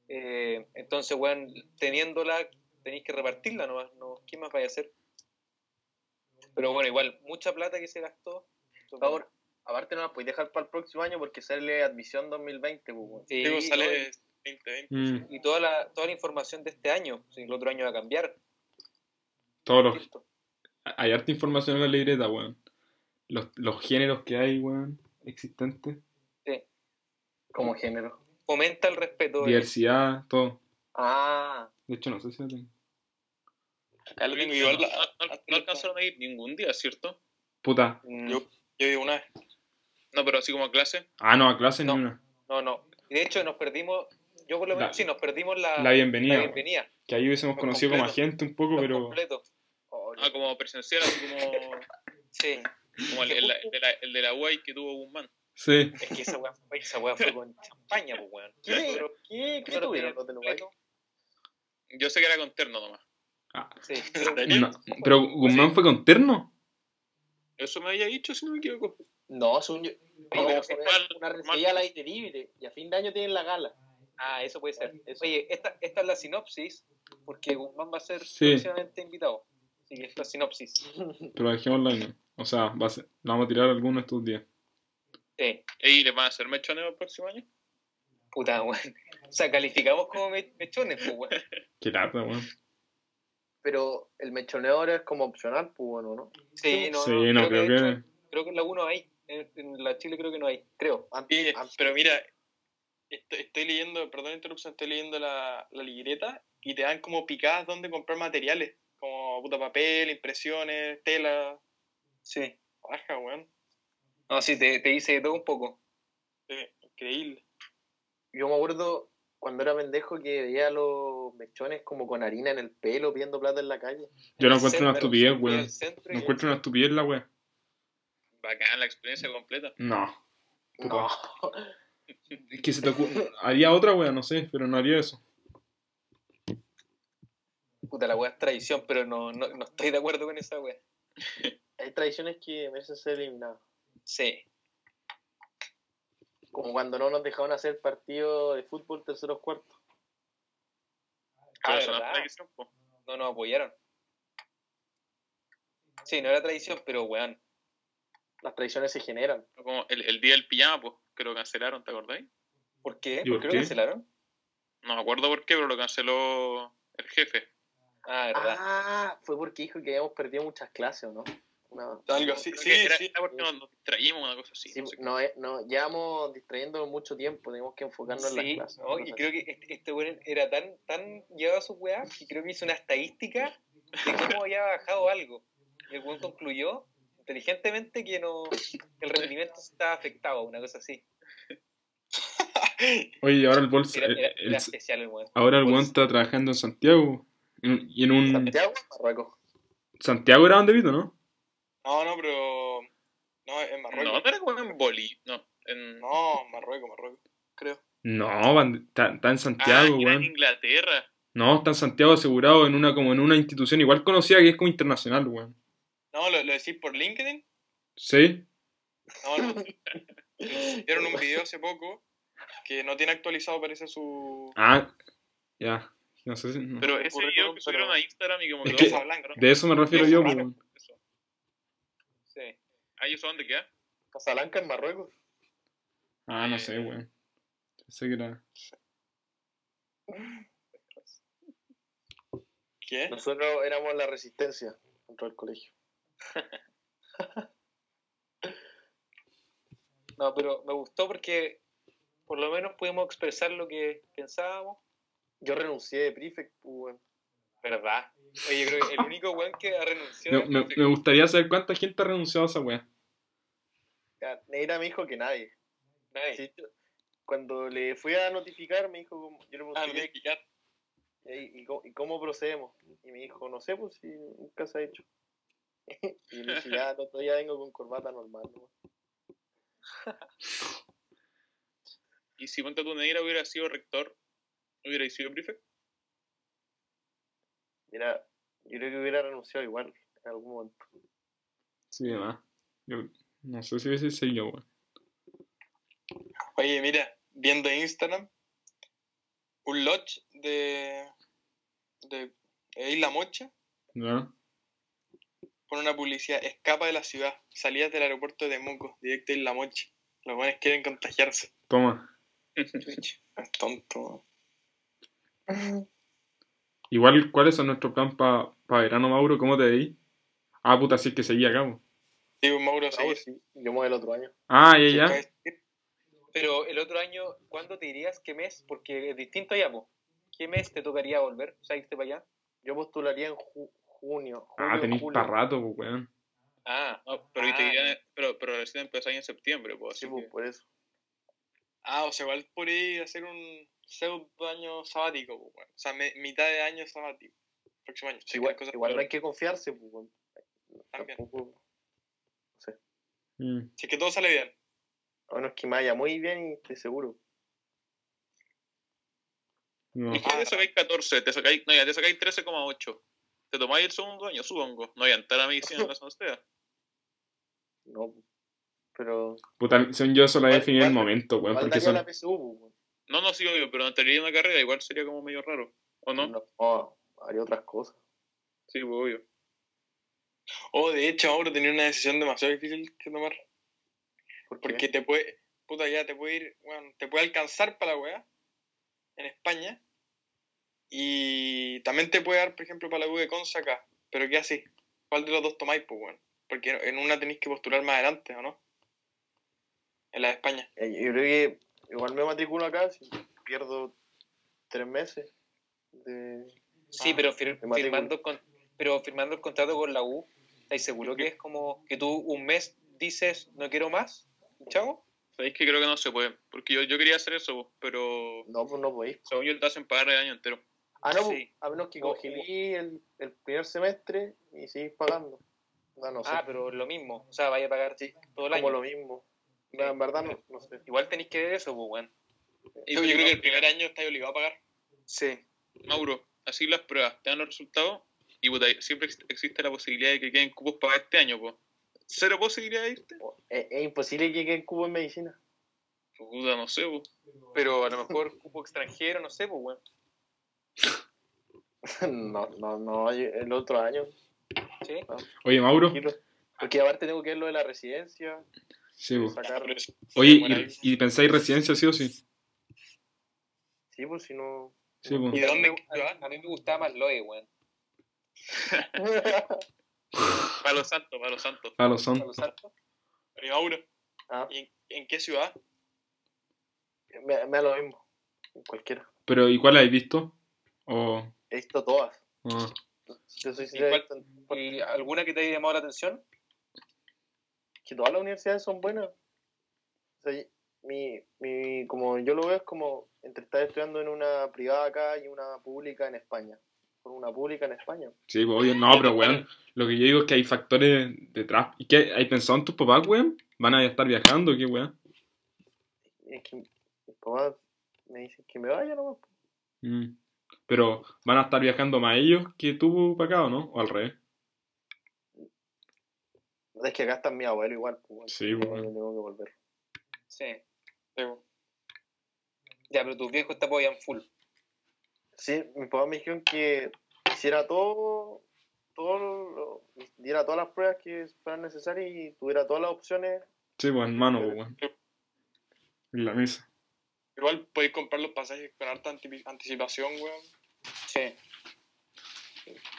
Eh, entonces, weón, teniéndola, tenéis que repartirla nomás, ¿no? ¿Qué más vaya a hacer? Pero bueno, igual, mucha plata que se gastó. Por favor, aparte no la podéis dejar para el próximo año porque sale admisión 2020, pues. Sí, sale 2020. mm, y toda la, toda la información de este año, si el otro año va a cambiar. todos los, hay harta información en la libreta, weón. Los, los géneros que hay, weón, existentes. Como género. Fomenta el respeto. Diversidad, todo. Ah, De hecho, no sé si lo tengo. Acá lo tengo no, igual. no- la- no- no alcanzaron a ir ningún día, ¿cierto? Puta. Mm, Yo, yo digo una vez. No, pero así como a clase. Ah, no, a clase No. ni una. No, no. Y de hecho nos perdimos, yo por lo menos La- sí, nos perdimos la, La bienvenida. la. Que ahí hubiésemos conocido como completo. agente un poco, pero. completo. oh, Ah, como presencial, así como, [LAUGHS] Sí. como el, el- el de la, el de la UAI que tuvo Guzmán. Sí. Es que esa weá, esa weá fue con champaña, pues weón. ¿Qué? Pero- ¿Qué, qué pero tuvieron los de Uruguay? completo. Yo sé que era con terno nomás. Ah, Sí. Pero, no, Pero Guzmán fue con terno. Eso me había dicho, si no me equivoco. No, Como fue una- mal- una recibida al aire libre. Y a fin de año tienen la gala. ah, eso puede ser. Eso. Oye, esta, esta es la sinopsis, porque Guzmán va a ser Sí. próximamente invitado. Así que es la sinopsis. [LAUGHS] Pero dejémosla ahí. O sea, va a ser- la vamos a tirar alguno estos días. Sí. ¿Y les van a hacer mechoneo el próximo año? Puta, weón. O sea, calificamos como me- mechones, pues weón. Qué lata, weón. Pero el mechoneo ahora es como opcional, pues bueno, ¿no? Sí, no, sí, no, creo de que. hecho, creo que en la 1 hay. En, en la Chile creo que no hay. Creo. Antes, Sí, antes- pero mira, estoy, estoy leyendo, perdón la interrupción, estoy leyendo la, la libreta y te dan como picadas donde comprar materiales, como puta papel, impresiones, tela, Sí. baja, weón. No, sí, te, te dice de todo un poco. Sí, increíble. yo me acuerdo cuando era pendejo que veía a los mechones como con harina en el pelo pidiendo plata en la calle. Yo no encuentro una estupidez, weón. No encuentro una estupidez la weón. Bacán la experiencia completa. No. Puta. No. [LAUGHS] Es que se te ocurre. Haría otra weón, no sé, pero no haría eso. Puta, la weá es tradición, pero no, no, no estoy de acuerdo con esa weá. Hay tradiciones que merecen ser eliminadas. Sí. Como cuando no nos dejaron hacer partido de fútbol terceros cuartos. Ah, eso no es ¿verdad? tradición, po. No nos apoyaron. Sí, no era tradición, pero weón. Las tradiciones se generan. Como el, el día del pijama, pues, que lo cancelaron, ¿te acordáis? ¿Por qué? ¿Y ¿Por por qué lo cancelaron? No me acuerdo por qué, pero lo canceló el jefe. Ah, verdad. Ah, fue porque dijo que habíamos perdido muchas clases, ¿o no? Una- Algo así, sí, era, sí. era porque nos, nos distraímos, una cosa así. Sí, no sé no, eh, no, llevamos distrayendo mucho tiempo, tenemos que enfocarnos en las clases. no, y creo que este, este weón era tan, tan llevado a su weá que creo que hizo una estadística de cómo había bajado algo. Y el weón concluyó inteligentemente que no el rendimiento estaba afectado, una cosa así. [LAUGHS] Oye, y ahora el bolso. Era, el- especial el weón. ahora el weón Bolsa. está trabajando en Santiago. En- y en un. Santiago, Marruecos. Santiago era donde vito, ¿no? No, no, pero. No, en Marruecos. no era como en Boli. No, en, No, Marruecos, Marruecos, creo. No, está, está en Ah, Santiago, era en weón. Inglaterra. No, está en Santiago asegurado en una como en una institución igual conocida que es como internacional, weón. No, ¿lo, lo decís por LinkedIn? ¿Sí? No, no. [LAUGHS] Vieron un video hace poco que no tiene actualizado, parece su. Ah, ya. No sé si. no. Pero ese video que subieron pero- a Instagram y como Es que que-. De eso me refiero yo, pues, weón. Ah, ¿y eso dónde queda? Casablanca en Marruecos. Ah, no sé, weón. Pensé que era. ¿Qué? Nosotros éramos la resistencia dentro del colegio. [LAUGHS] No, pero me gustó porque por lo menos pudimos expresar lo que pensábamos. Yo renuncié de prefect, pues, weón. ¿Verdad? Oye, creo que el único weón que ha renunciado. Me, me- me gustaría saber cuánta gente ha renunciado a esa weá. Neira me dijo que nadie. Nadie. Sí, yo- cuando le fui a notificar, me dijo, como- yo le Ah, pregunté, no que. "¿Y- ¿y, cómo, y cómo procedemos? Y me dijo, no sé, pues si nunca se ha hecho. [LAUGHS] y le dije, ya, otro día vengo con corbata normal. ¿no? [LAUGHS] Y si Ponte tu Neira hubiera sido rector, hubiera sido prefect. Mira, yo creo que hubiera renunciado igual en algún momento. Sí, además. Yo no sé si hubiese seguido, weón. Oye, mira, viendo Instagram, un lodge de, de Isla Mocha ¿Ya? pone una publicidad, escapa de la ciudad, salidas del aeropuerto de Temuco, directo a Isla Mocha. Los buenos quieren contagiarse. Toma. Es tonto. Igual, ¿cuál es nuestro plan para verano, Mauro? ¿Cómo te veis? Ah, puta, sí es que seguía acá, weón. Digo, Mauro, Ah, sí. pues sí, yo me voy el otro año. Ah, ya, ya. Pero el otro año, ¿cuándo te dirías qué mes? Porque es distinto ya, po. ¿Qué mes te tocaría volver? O sea, irte para allá. Yo postularía en ju- junio. Ah, tenéis para rato, pues, weón. Ah, No, pero, Ah, te dirían- pero, pero recién empezáis en septiembre, pues. Sí, pues, que- por eso. Ah, o sea, igual podría hacer un pseudo año sabático, pues, bueno. o sea, me- mitad de año sabático. Próximo año. Sí, igual igual no hay que confiarse, pues. weón. También. Tampoco- Mm. Si es que todo sale bien. A menos que me vaya muy bien y estoy seguro. No. ¿Y qué te sacáis 14? Te sacáis, no, ya te sacáis 13,8. Te tomáis el segundo año, supongo. No voy a entrar a medicina en la Esteban. No, pero. Puta, según yo, eso lo voy a Igual- definir en el momento, weón. Porque son. PSU, pues, weón. No, no, sí, obvio, pero no entraría en una carrera, igual sería como medio raro. ¿O no? No, no, haría otras cosas. Sí, pues, obvio. Oh, de hecho, Mauro tenía una decisión demasiado difícil que tomar. ¿Por qué? Porque te puede, puta, ya te puede ir, bueno, te puede alcanzar para la weá en España. Y también te puede dar, por ejemplo, para la U de Consa acá. Pero ¿qué así? ¿Cuál de los dos tomáis, pues, weón? Porque en una tenéis que postular más adelante, ¿o no? En la de España. Eh, Yo creo que igual me matriculo acá si pierdo tres meses. De... sí, Ah, pero, fir- firmando, con- pero firmando el contrato con la U, ¿estás seguro que es como que tú un mes dices no quiero más? ¿Chavo? Sabéis que creo que no se puede. Porque yo, yo quería hacer eso, pero No, pues no podéis. según yo te hacen pagar el año entero. Ah, no, Sí. pues, a menos que O- congelí el, el primer semestre y seguís pagando. No, no sé. Ah, pero lo mismo. O sea, vaya a pagar todo el como año. lo mismo. No, en verdad no, no sé. Igual tenéis que ver eso, pues, weón. Y yo, creo que el primer año estáis obligado a pagar. Sí. Mauro, así las pruebas, te dan los resultados y puta, siempre ex- existe la posibilidad de que queden cupos para este año, pues. Cero posibilidad de irte. Es, es imposible que quede cubo en medicina. Puta, no sé, pues. Pero a lo mejor cupo extranjero, no sé, pues, weón. [LAUGHS] no, no, no, el otro año. Sí. Oye, Mauro. Porque aparte tengo que ver lo de la residencia, Sí, pues. sacar. Oye, ¿y, y pensáis residencia sí o sí? Sí, pues si no. Sí, ¿Y pues. de dónde A mí, a mí me gustaba más Loe, weón. [LAUGHS] Palo santo, palo santo. A los ¿A son. los altos? Oye, Mauro, Ah, ¿y en, en qué ciudad? me, me da lo mismo. En cualquiera. Pero, ¿y cuál habéis visto? O. He visto todas. ah, te soy ¿Y cuál- ¿Y alguna que te haya llamado la atención? que todas las universidades son buenas. O sea, mi, mi, como yo lo veo es como entre estar estudiando en una privada acá y una pública en España. Por una pública en España. Sí, pues, obvio. No, pero, weón. Lo que yo digo es que hay factores detrás. ¿Y qué? ¿Hay pensado en tus papás, weón? ¿Van a estar viajando? ¿Qué, weón? Es que mis papás me dicen que me vaya nomás. Mm. Pero van a estar viajando más ellos que tú para acá, ¿o no? ¿O al revés? Es que acá está mi abuelo igual, pues, bueno, Sí, yo bueno. tengo que volver. Sí. Sí. Ya, pero tus viejos te apoyan full. Sí, mis papás me dijeron que hiciera todo, todo diera todas las pruebas que fueran necesarias y tuviera todas las opciones. Sí, pues hermano, pues, weón. En la mesa. Igual podéis comprar los pasajes con harta antipi- anticipación, weón. Sí.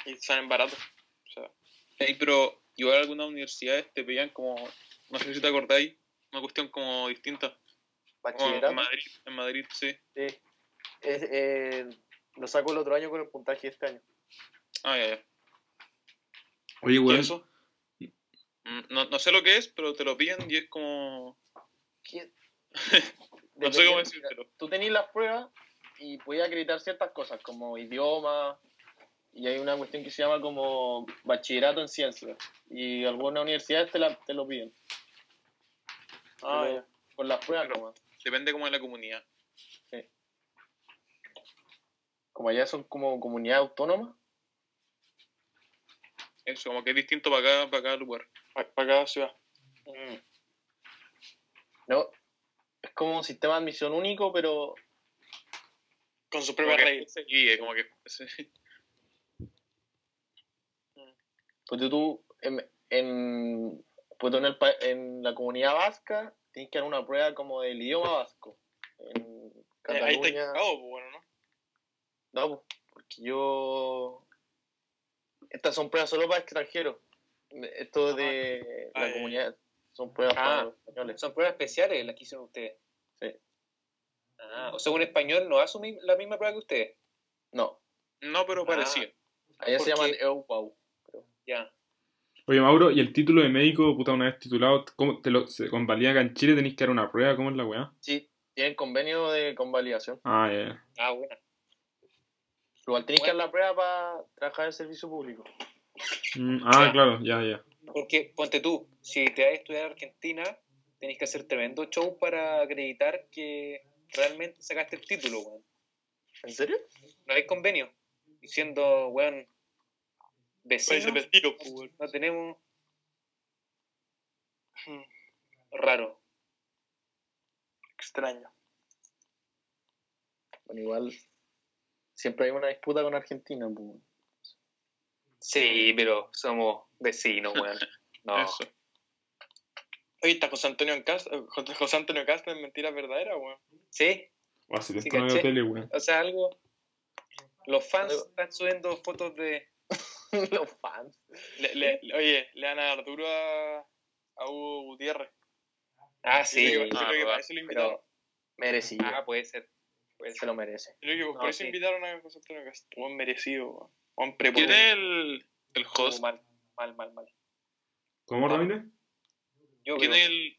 Y salen baratos. O sea, Ey, pero igual algunas universidades te pedían como, no sé si te acordáis, una cuestión como distinta. Como Bachillerato. en Madrid, en Madrid, sí. Sí. Es, eh, lo saco el otro año con el puntaje de este año. Ah, ya, ya. Oye, ¿qué weón. es eso? Mm, No, no sé lo que es, pero te lo piden y es como... ¿Qué? [LAUGHS] No sé cómo decírtelo. Tú tenías las pruebas y podías acreditar ciertas cosas como idioma y hay una cuestión que se llama como bachillerato en ciencias y algunas universidades te, la, te lo piden. Ah, Pero ya. Por las pruebas nomás. Depende como de la comunidad. Como allá son como comunidad autónoma. Eso, como que es distinto para cada, para cada lugar. Para cada ciudad. Mm. No, es como un sistema de admisión único, pero Con propias que reglas. se guíe, como que... sí. [LAUGHS] pues tú en, en, pues tú en, el pa- en la comunidad vasca tienes que dar una prueba como del idioma vasco. En Eh, ahí está Cataluña. equivocado, pues bueno, ¿no? No, po, porque yo. Estas son pruebas solo para extranjeros. Esto de Ah, la ya, comunidad son pruebas Ah. para los españoles. Son pruebas especiales las que hicieron ustedes. Sí. Ah, o sea, un español no hace la misma prueba que ustedes. No, No, pero parecía. allá se ¿Por llaman? EUPAU. Ya. Oye, Mauro, ¿y el título de médico, puta, una vez titulado, ¿cómo te lo se convalida acá en Chile? ¿Tenéis que dar una prueba? ¿Cómo es la weá? Sí, tienen convenio de convalidación. Ah, ya, ya. Ah, bueno. Igual tenéis que Bueno. dar la prueba para trabajar en el servicio público. Mm, ah, Ya. claro, ya, ya. Porque, ponte tú, si te vas a estudiar a Argentina, tenés que hacer tremendo show para acreditar que realmente sacaste el título, weón. ¿En serio? No hay convenio. Diciendo, weón, vecinos, vestidos, pues weón. no tenemos raro. Extraño. Bueno, igual siempre hay una disputa con Argentina. pues. Sí, pero somos vecinos, weón. [LAUGHS] No. Eso. Oye, está José Antonio Castro, José Antonio Castro en Mentiras Verdaderas, weón. Sí, O Sí, tele, weón. sea, algo. Los fans están subiendo fotos de. [LAUGHS] Los fans. Le, le- le- oye, le dan a Arturo a, a Hugo Gutiérrez. Ah, sí. que- yo Ah, creo que para eso lo invitaron. Pero merecido. Ah, puede ser. Puede se lo merece. Yo creo que por No, eso sí. invitaron a José Antonio Castro. Buen merecido, weón. Buen ¿Quién es el, el host? Mal, mal, mal, mal. ¿Cómo, Ramírez? Yo ¿Quién es el...?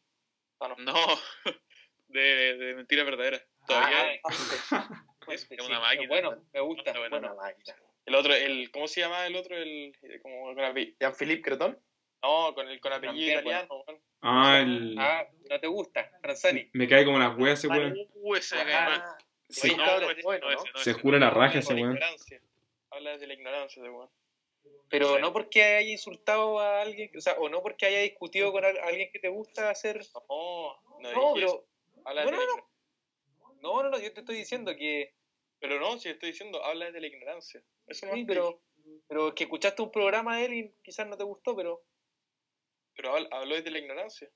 Ah, no. No, [LAUGHS] de, de Mentiras Verdaderas. Todavía Ah, hay. [LAUGHS] pues, Es una máquina. Bueno, me gusta. Una buena Bueno, máquina. El otro, el, ¿cómo se llama el otro? El, el- como con apellido. Jean-Philippe Cretón. No, con el con apellido italiano, weón. Ah, el... Ah, ¿no te gusta? Franzani. Me cae como las weas ese Ah, weón. Uh. Ah, Se, Oye, cabrón, ese bueno, ¿no? ese se ese jura la raja Habla ese de la weón. ignorancia. Habla desde la ignorancia ese weón. pero Sí. no porque haya insultado a alguien, o sea, o no porque haya discutido con al- alguien que te gusta hacer. No, no, No, pero. Habla No, no, no. No, no, no, yo te estoy diciendo que. Pero no, si estoy diciendo, habla desde la ignorancia. Eso no Sí, es pero. Pero que escuchaste un programa de él y quizás no te gustó, pero. Pero habl- habló desde la ignorancia.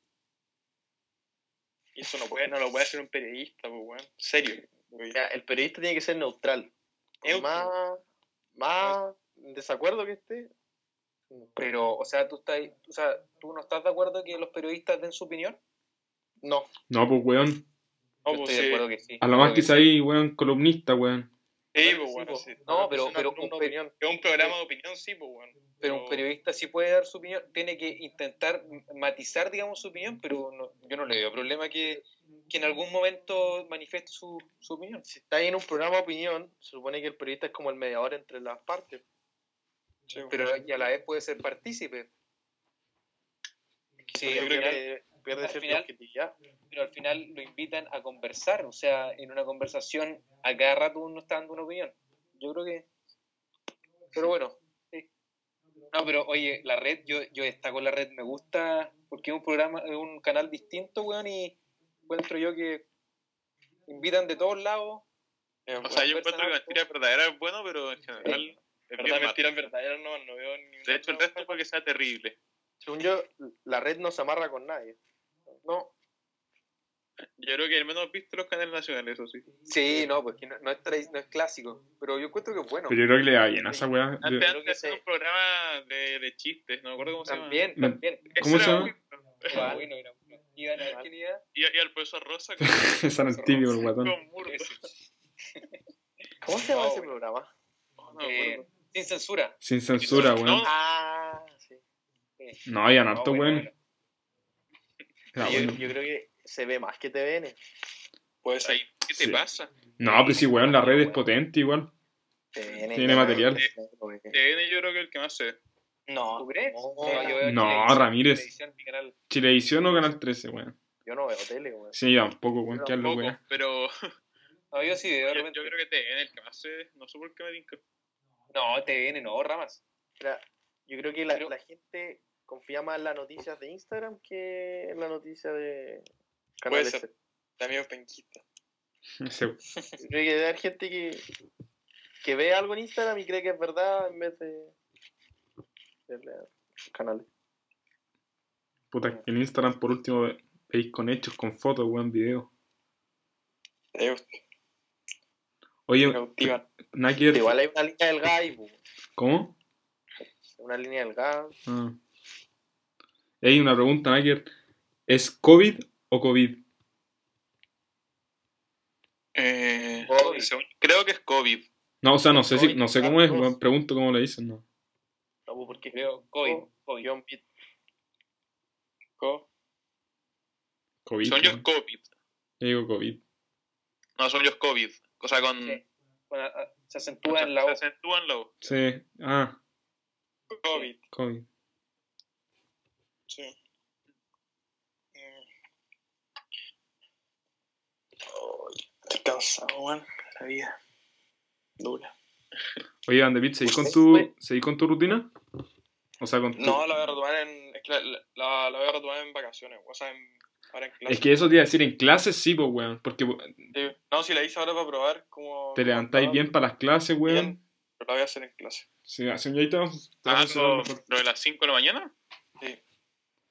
Y eso no, puede, no lo puede hacer un periodista, pues, weón. Serio. Ya, el periodista tiene que ser neutral. Por más, más en desacuerdo que esté. Pero, o sea, tú estás, o sea, ¿tú no estás de acuerdo que los periodistas den su opinión? No, No, pues weón. No, Yo pues estoy sí. de acuerdo que sí. A lo más que quizá ahí, weón, columnista, weón. Sí, Bueno, pues, sí, bueno, pues. sí. No, pero- pero un opinión. Es un programa de opinión, sí, pues, weón. Pero un periodista sí puede dar su opinión, tiene que intentar matizar, digamos, su opinión, pero no- yo no le veo problema que, que en algún momento manifieste su, su opinión. Si está ahí en un programa de opinión, se supone que el periodista es como el mediador entre las partes. Sí, Pero y a la vez puede ser partícipe. Sí, yo creo que pierde Al final- pero al final lo invitan a conversar, o sea, en una conversación a cada rato uno está dando una opinión. Yo creo que... Pero bueno, sí. No, pero oye, la red, yo, yo destaco la red, me gusta porque es un programa, es un canal distinto, weón, y encuentro yo que invitan de todos lados. Eh, O sea, yo encuentro que harto. mentira verdadera es bueno, pero en general es verdad, mentiras verdaderas no, no veo ni De hecho, el resto es para que sea terrible. Según yo, la red no se amarra con nadie. No, Yo creo que al menos visto los canales nacionales, eso sí. sí, no, pues que no, no es, no es clásico, pero yo encuentro que es bueno. Pero yo creo que le va bien a esa weá. Antes, Yo- antes hacía un programa de, de chistes, no me acuerdo cómo se llama. También, también. ¿Cómo era se llama? muy- Era bueno, era a. Y, y al profesor Rosa [LAUGHS] con, el tibio, el guatón. ¿Cómo se llama ese programa? No Eh, sin censura. Sin censura, weón. No. Ah, sí. No, habían No, harto, bueno, weón. bueno. Era yo, creo que se ve más que TVN. Ser. Ay, ¿Qué te Sí. pasa? No, pero sí, weón, la red es potente igual. TVN Tiene material. TN yo creo que es el que más se ve. No, ¿tú crees? No, yo veo No, televisión, Ramírez. televisión, mi canal. Chilevisión o Canal 13, weón. Yo no veo tele, güey. Sí, tampoco, weón, hablo, Poco, weón. pero [LAUGHS] No, yo sí veo yo, creo que TN es el que más se ve. No sé por qué me tinca. No, TVN, no, ramas. Mira, yo creo que la, Pero- la gente confía más en las noticias de Instagram que en la noticia de Puede canales. ser. Penquistas. [LAUGHS] Ese- Yo creo que haber gente que, que ve algo en Instagram y cree que es verdad en vez de, de canales. Puta, en Instagram por último ve- veis con hechos, con fotos, weón, video. Te Oye. Nakier, Igual hay una línea delgada ahí, po. ¿cómo? una línea delgada. Ah. Hay una pregunta, Nakier. ¿Es COVID o COVID? Eh, COVID. creo que es COVID. No, o sea, no sé si, no sé cómo es, pregunto cómo le dicen, no. No, po, porque Creo, COVID. Oh, COVID. guion. Co- COVID. Según yo weón. COVID. Yo digo COVID. No, según yo COVID. O sea, con. Sí. Bueno, se acentúa en la O. Se acentúa en la O. Sí, ah, COVID. COVID. Sí. Mm. Estoy cansado, weón. La vida. Dura. Oye, Andepit, ¿seguís con tu. ¿seguís con tu rutina? O sea, con tu... No, la voy a retomar en. Es que la, la, la- la voy a retomar en vacaciones, o sea, en, ahora en clase. Es que eso te iba a decir, en clases sí, pues, weón, porque Sí. No, si la hice ahora para probar, como. te levantáis bien para las clases, weón. Bien, pero la voy a hacer en clase. Sí, hace un día te vas te vas a Ah, hacer lo, de las 5 de la mañana. Sí.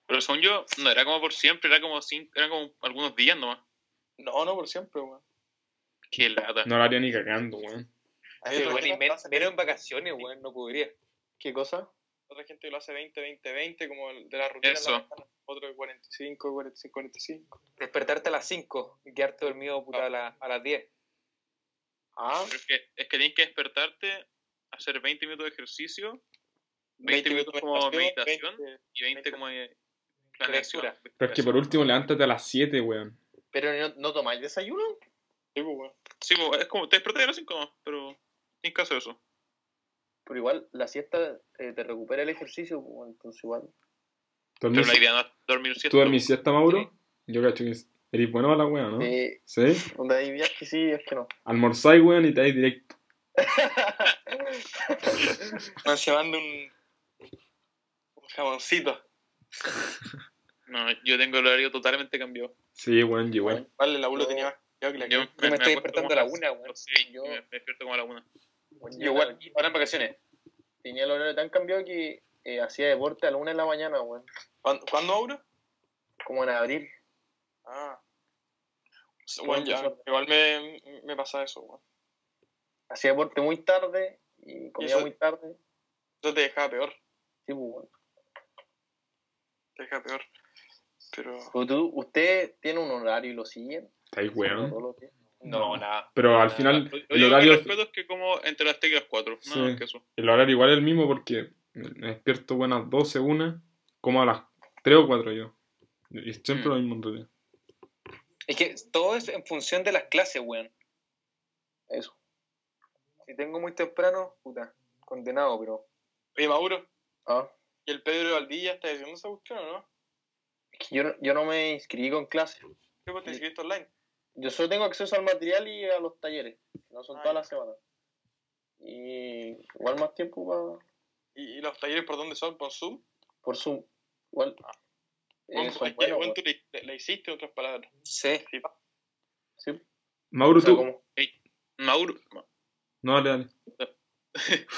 Pero según yo, no era como por siempre, era como cinco, era como algunos días nomás. No, no, por siempre, weón. Qué lata. No lo haría ni cagando, weón. Hay Sí, otra, bueno, y gente, men- que lo hace menos en vacaciones, weón, no podría. ¿Qué cosa? otra gente que lo hace 20, 20, 20, como el de la rutina. Eso. la Otro de 45, 45, 45. Despertarte a las 5 y quedarte dormido puta, a, la- a las 10. Ah, Pero es que, es que tienes que despertarte, hacer 20 minutos de ejercicio, 20, minutos como meditación 20, y 20 como de Lectura. Pero es que por último, levántate a las 7, weón. pero no, no tomáis desayuno. Sí, pues, weón. Sí, pues, es como, te despertas a las 5 nomás, pero tienes que hacer eso. Pero igual la siesta eh, te recupera el ejercicio, pues, entonces igual. Pero ¿Dormís- la idea no es dormir siesta. ¿Tú dormís siesta, Mauro? Yo cacho que eres bueno para la weón, ¿no? Eh, ¿Sí? [LAUGHS] donde hay días que sí, es que no. Almorzáis, weón, y te vais directo. [LAUGHS] Man, se manda un. Un jamoncito. No, yo tengo el horario totalmente cambiado. Sí, weón, igual. Vale, la U lo Yo- que la me estoy despertando a la una, weón. Sí, Yo- me, despierto como a la una. Bueno, Yo igual, ahora en vacaciones. Tenía el horario tan cambiado que eh, hacía deporte a la una de la mañana, weón. ¿Cuándo, ¿Cuándo, Aura? Como en abril. Ah. Bueno, ya. Igual me, me pasa eso, weón. Hacía deporte muy tarde y comía eso- muy tarde. Eso te dejaba peor. Sí, pues, weón. Te deja peor. Pero. Pero tú, ¿Usted tiene un horario y lo siguen? Estáis, weón. No, nada. Pero al Nada. final, Lo el que horario, respeto es que como entre las 3 y las 4. Sí. No, es que eso. el horario igual es el mismo porque me despierto buenas 12, una, como a las 3 o 4 yo. Y siempre Mm. lo mismo en realidad. Es que todo es en función de las clases, weón. Eso. Si tengo muy temprano, puta, condenado, pero. Oye, Mauro. Ah, ¿Y el Pedro de Valdilla está diciendo esa cuestión o no? Es que yo, no- yo no me inscribí con clase. ¿Qué vos te inscribiste online? Yo solo tengo acceso al material y a los talleres, no son Ah, todas las semanas. Y igual más tiempo para ¿Y, y los talleres por dónde son? ¿Por Zoom? por Zoom. Igual. eh, Bueno, bueno, weón. tú le, le hiciste otras palabras. Sí. Sí. Sí. Mauro, O sea, tú. como- Mauro, No, dale, dale. [LAUGHS]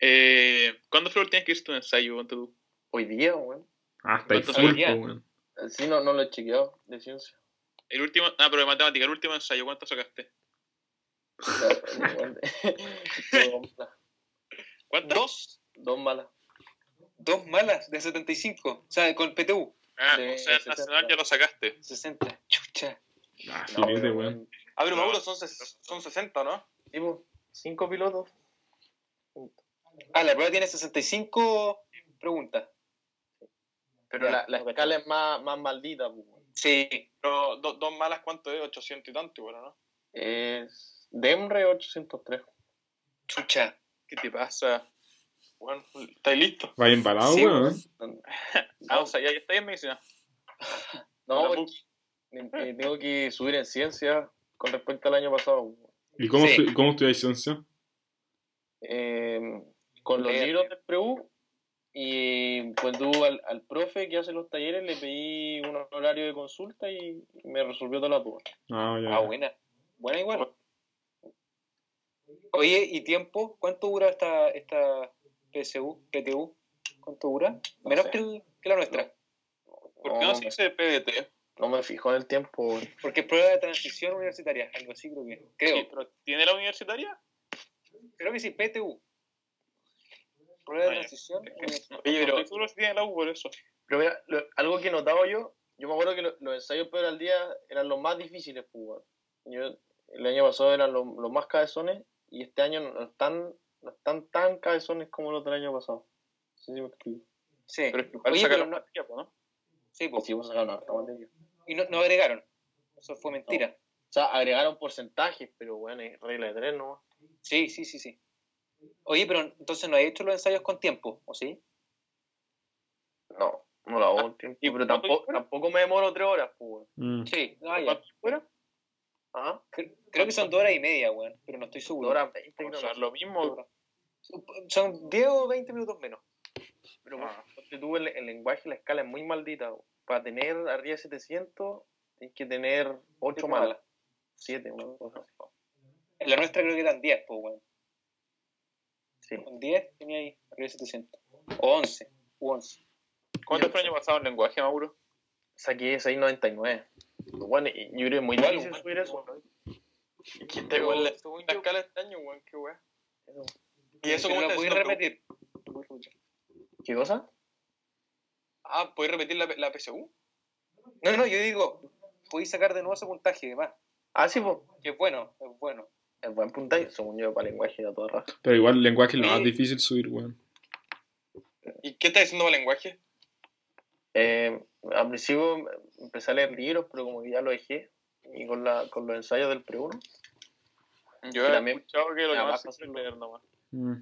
eh, ¿cuándo fue la última que hiciste un ensayo? Tú? hoy día, weón. Ah, está ahí ¿Cuánto full, weón. Sí, no, no lo he chequeado de ciencia. El último, ah, pero de matemática, el último ensayo, ¿cuánto sacaste? [LAUGHS] Dos malas. ¿Cuánto? Dos. Dos malas. Dos malas de 75. O sea, con PTU. Ah, de o sea, el 60. nacional ya lo sacaste. 60. Chucha. Ah, No, filete, weón. Ah, pero No. Mauro, son, son 60, ¿no? Tipo, cinco pilotos. Ah, la prueba tiene 65 preguntas. Pero Ya, la, la escala es más, más maldita, pues, weón. Sí. Pero do- dos malas, ¿cuánto es? 800 y tanto, bueno, ¿no? Es DEMRE 803. Chucha. ¿Qué te pasa? Bueno, ¿estáis listos? Vaya embalado, Sí, weón. Ah, o sea, ya, ya está en medicina. No, porque eh, tengo que subir en ciencia con respecto al año pasado. weón. ¿Y cómo, Sí. estu- cómo estudiáis ciencia? Eh, con los libros del PREU y pues tú al, al profe que hace los talleres le pedí un horario de consulta y me resolvió todas las dudas. Ah. Ah, buena. Buena igual. Oye, ¿y tiempo? ¿Cuánto dura esta, esta PSU, PTU? ¿Cuánto dura? Menos sé. que, el- que la nuestra. ¿Por qué no se me, dice PDT? no me fijo en el tiempo. Porque es prueba de transición universitaria, algo así creo que. Creo. Sí, pero ¿Tiene la universitaria? Creo que sí, PTU. Prueba de universitaria. [LAUGHS] Oye, pero estoy seguro si tiene la U por eso. Pero mira, lo- algo que he notado yo, yo me acuerdo que lo- los ensayos peor al día eran los más difíciles, pues, weón. Yo, el año pasado eran los, los más cabezones y este año no están, no están tan cabezones como los del año pasado. No sé si me explico. Sí. Pero es que igual Oye, saca pero la no, ¿no? sí, po. Sí, vos sacaron harta materia. Y no, no agregaron. Eso fue mentira. O sea, agregaron porcentajes, pero bueno, es regla de tres, ¿no? Sí, sí, sí, sí. Oye, pero entonces no hay hecho los ensayos con tiempo, ¿o sí? No, no lo hago en tiempo. ¿y pero tampoco, tampoco me demoro tres horas, pues, weón. Mm. Sí. Ah, ya. ¿Cuánto fuera? Ajá. Cre- Creo que son dos horas y media, weón, pero no estoy Dos seguro. horas veinte, O creo. sea, no. lo mismo. Son 10 o 20 minutos menos. Pero Ah. tú el, el lenguaje, la escala es muy maldita. weón. Para tener arriba de 700, tienes que tener 8 Siete malas. malas. 7, una cosa así. En la nuestra creo que eran 10, pues, weón. Sí. Con 10 tenía ahí arriba de 700. O 11. U 11. ¿Cuánto fue el año pasado en lenguaje, Mauro? Saqué 699. Bueno, y yo creo que es muy Igual, difícil weón. subir eso. ¿Quién te igual la, la escala este año, weón? Qué weón. ¿Y eso cómo lo decía? repetir? ¿Qué cosa? Ah, ¿podéis repetir la, la PSU? No, no, yo digo, podéis sacar de nuevo ese puntaje, además. Ah, sí, pues. Que es bueno, es bueno. Es buen puntaje, según yo, para lenguaje a toda raza. Pero igual el lenguaje es lo más difícil subir, weón. ¿Y qué estás diciendo para lenguaje? Eh, al principio empecé a leer libros, pero como que ya lo dejé. Y con, la, con los ensayos del pre-1. Yo Que he también- escuchado que lo que más leer nomás. Mm.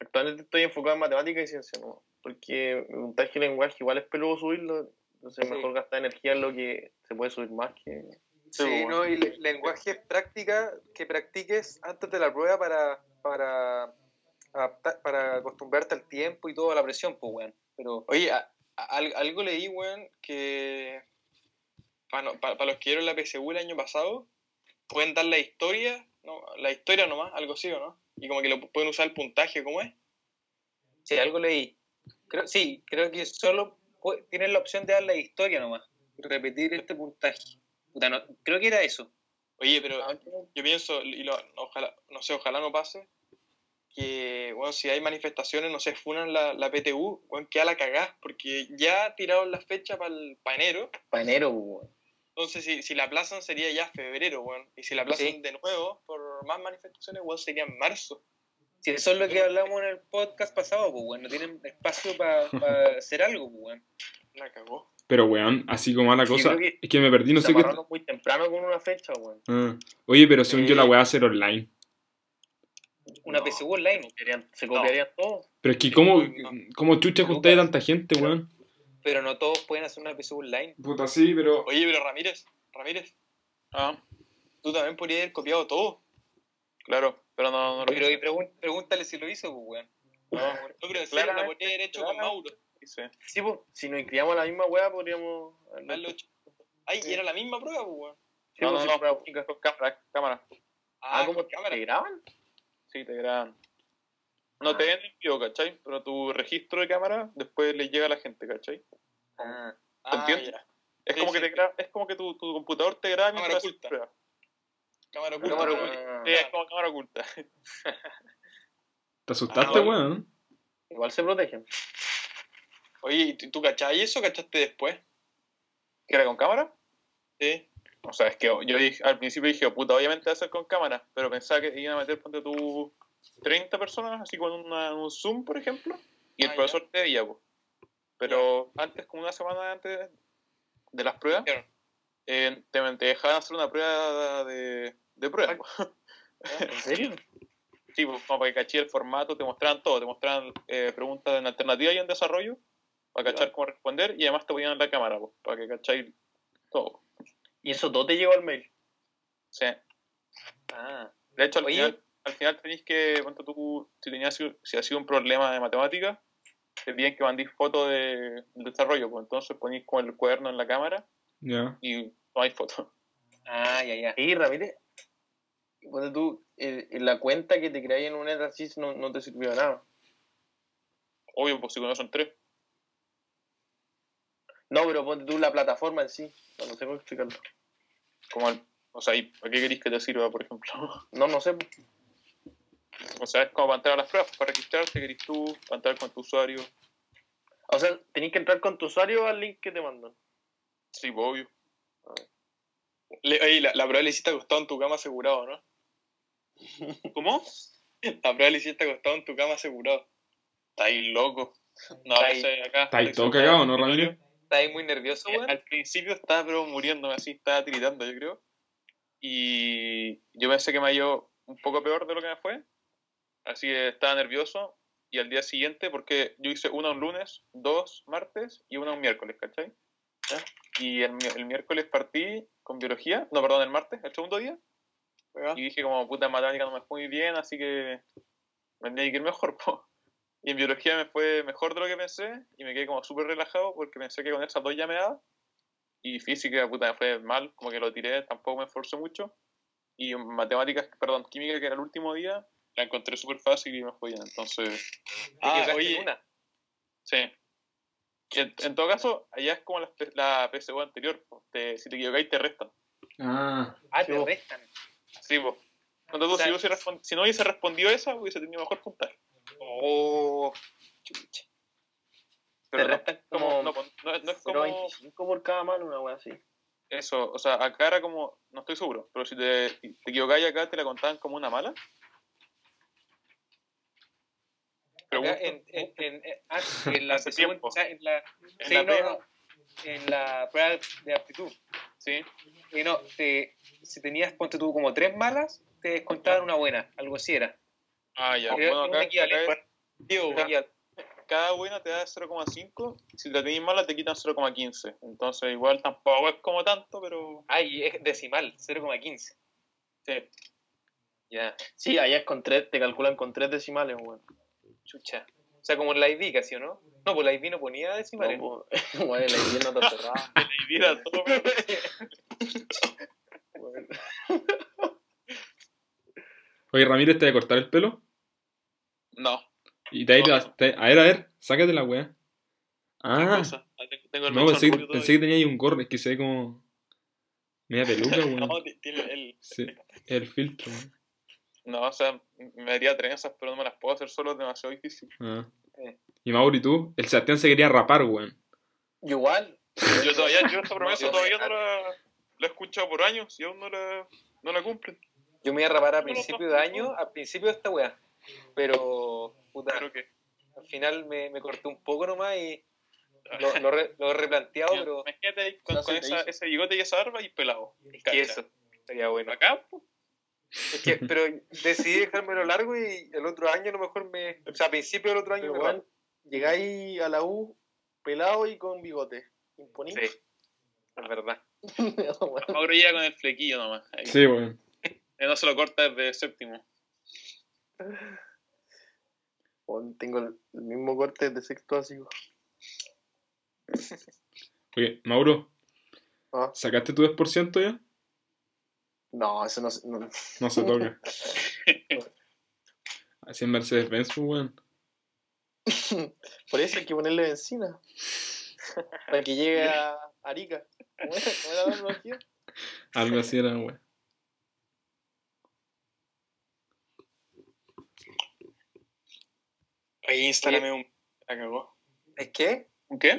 Actualmente estoy enfocado en matemática y ciencia, ¿no? Porque mi puntaje de lenguaje igual es peludo subirlo. Entonces Sí. mejor gastar energía en lo que se puede subir más que... Sí, Sí, bueno. no, y le- práctica que practiques antes de la prueba para, para, adaptar- para acostumbrarte al tiempo y todo a la presión, pues, weón. Pero, Oye, a- a- al- algo leí, weón, que para, los que dieron la PSU el año pasado, pueden dar la historia, no, la historia nomás, algo así, ¿o no? Y como que lo pueden usar el puntaje, ¿cómo es? sí, algo leí. Creo, sí, creo que solo tienes la opción de dar la historia nomás. Repetir este puntaje. Puta, no- creo que era eso. Oye, pero Ah, yo pienso, y lo- ojalá, no sé, ojalá no pase, que, bueno, si hay manifestaciones, no sé, funan la, la PTU, bueno, queda la cagás, porque ya tiraron la fecha para enero, Para enero, weón. entonces si, si la aplazan sería ya febrero, bueno, y si la aplazan Sí. de nuevo por más manifestaciones, bueno, sería en marzo. Si eso es lo que hablamos en el podcast pasado, pues, weón. No tienen espacio para [LAUGHS] hacer algo, pues, weón. La cagó. Pero, weón, así como va la Sí, cosa, creo que es que me perdí, no sé qué. muy temprano con una fecha, weón. Ah. Oye, pero según yo Sí. la va a ser online. Una No. PSU online. Copiarían- Se copiarían todo. Pero es que, ¿cómo, no. cómo chucha juntáis a tanta gente, weón? Pero no todos pueden hacer una PSU online. Puta, sí, pero. Oye, pero Ramírez, Ramírez, Ah, tú también podrías haber copiado todo. claro, pero no, no lo Pero y hice. pregun- pregúntale si lo hizo, pues, weón. No, No, pero en serio, Claramente, lo podría haber hecho con. Mauro. Hice. Sí, pues, si nos inscribíamos a la misma weá, podríamos. Ay, y era la misma prueba, pues, weón. Sí, No, pues, no, sí, no, pero- con cámara, cámara. Ah, Ah, ¿cómo con cámara. te graban? Sí, te graban. No Ah. te ven en vivo, ¿cachai? Pero tu registro de cámara después le llega a la gente, ¿cachai? Ah. Ah, entiendes? ya. Es Sí, como sí. que te gra- es como que tu, tu computador te graba Cámara mientras haces oculta. prueba. Cámara oculta. Cámara oculta. Sí, es como cámara oculta. [LAUGHS] ¿Te asustaste, Ah, weón? Igual se protegen. Oye, ¿y tú- tú cachai eso o cachaste después? ¿Qué era con cámara? Sí. O sea, es que yo dije, al principio dije, oh, puta, obviamente va a ser con cámara, pero pensaba que iban a meter, ponte tú, 30 personas, así con una- un Zoom, por ejemplo, y el Ah, profesor te veía, pues. Pero antes, como una semana antes de las pruebas, eh, te, te dejaban hacer una prueba de, de prueba. po. ¿En serio? Sí, pues, como para que cachí el formato, te mostraban todo, te mostraban eh, preguntas en alternativa y en desarrollo, para cachar cómo responder, y además te ponían la cámara, pues, para que cacháis todo. ¿Y eso todo te llegó al mail? Sí. Ah. De hecho, al Oye. final, al final tenéis que, ponte tú, si tenías si ha sido un problema de matemática, te piden que mandéis fotos de, del desarrollo, pues entonces ponéis como el cuaderno en la cámara Ya. y tomáis fotos. Ah, ya, ya. Sí, Ramírez. Ponte tú, eh, la cuenta que te creáis en un Etasys no, no te sirvió de nada. Obvio, pues si conocen tres. No, pero ponte tú la plataforma en sí. No, no sé cómo explicarlo. Como el- o sea, ¿y ¿para qué queréis que te sirva, por ejemplo? [LAUGHS] No, no sé. o sea, es como para entrar a las pruebas, para registrarte, querés tú, para entrar con tu usuario. O sea, tenéis que entrar con tu usuario al link que te mandan. Sí, pues, obvio. Le- oye, la, la prueba la hiciste acostado en tu cama asegurado, ¿no? [LAUGHS] ¿Cómo? La prueba la hiciste acostado en tu cama asegurado. Está ahí loco. No, Está ahí- ese acá. Está ahí ese todo cagado, ¿no, Ramírez? ¿Estás ahí muy nervioso, Eh? Al principio estaba pero muriéndome así, estaba tiritando, yo creo. Y yo pensé que me ido un poco peor de lo que me fue. Así que estaba nervioso. Y al día siguiente, porque yo hice una un lunes, dos martes y una un miércoles, ¿cachai? Y el, el miércoles partí con biología, no, perdón, el martes, el segundo día. ¿verdad? Y dije como puta matemática no me fue muy bien, así que me tenía que ir mejor, [LAUGHS] po. Y en biología me fue mejor de lo que pensé y me quedé como súper relajado porque pensé que con esas dos ya me daba. Y física, puta, me fue mal, como que lo tiré, tampoco me esforcé mucho. Y en matemáticas, perdón, química, que era el último día, la encontré súper fácil y me fue bien. Entonces, Ah, oye, una. sí. En, en todo caso, allá es como la, la PSU anterior. Te- si te equivocáis te restan. Ah. Ah, te vos. restan. Sí, pues. Cuando tú, O sea- si, respon- si no hubiese respondido esa, hubiese tenido mejor puntaje. Oh, chucha. Pero Te no, restan como, no, no, no es como 0.25 por cada mano, una wea así. eso, o sea, acá era como, no estoy seguro, pero si te, te equivocáis acá, te la contaban como una mala. Acá en, en, en, en- ah, en la o sea, en la, en sí, la no, en la prueba de aptitud. sí, Y no, te, si tenías, ponte tú como tres malas, te descontaban una buena, algo así era. Ah, ya, bueno, acá, es- equival- cada buena te da 0,5, si la tenéis mala te quitan 0,15, entonces igual tampoco es como tanto, pero Ah, y es decimal, 0,15. sí, Ya, Sí, allá es con tres, te calculan con tres decimales, weón. chucha. O sea, como en la IV casi, ¿o no? No, pues la IV no ponía decimales. No, pues, [LAUGHS] weón, la idea no te [LAUGHS] cerraba. y mira todo, pero- [LAUGHS] weón. Oye, Ramírez, ¿te va a cortar el pelo? no, Y te va a ir a, No. te- a ver, a ver, sácate la weá. ¿qué Ah, cosa? Ah, tengo- el no, pensé, que- pensé tenía ahí un gorro, es que se ve como. media peluca, [LAUGHS] weón. no, tiene el. Sí, el filtro, weón. No, o sea, me haría trenzas, pero no me las puedo hacer solo, es demasiado difícil. Ah. Eh. Y Mauri, tú, el Sebastián se quería rapar, weón. Igual. Yo todavía, yo esta [LAUGHS] promesa todavía no la, la he escuchado por años y aún no la, no la cumplen. Yo me iba a rapar a No, no, principio no, de no. año, al principio de esta weá. Pero, puta, que. al final me, me corté un poco nomás y lo, lo, re- lo he replanteado, pero Imagínate ahí con, No esa, ese bigote y esa barba y pelado. es que eso estaría bueno. Acá. Es que, pero decidí dejármelo largo y el otro año a lo mejor me... O sea, a principio del otro año Pero, me weón, llegáis a la U pelado y con bigote. Imponible. Sí, es verdad. Mauro llega con el flequillo nomás. Ahí. Sí, weón. Él no se lo corta desde séptimo. Tengo el, mismo corte de sexto básico. Oye, Mauro, Ah, ¿sacaste tu 10% ya? No, eso no, se- no. No se toca. [LAUGHS] Así en Mercedes-Benz, pues, weón. Por eso hay que ponerle benzina. Para que llegue a Arica. ¿Cómo era, ¿Cómo era la? Algo así era, weón. Ahí instálame un. La cagó. ¿Es que? ¿Qué?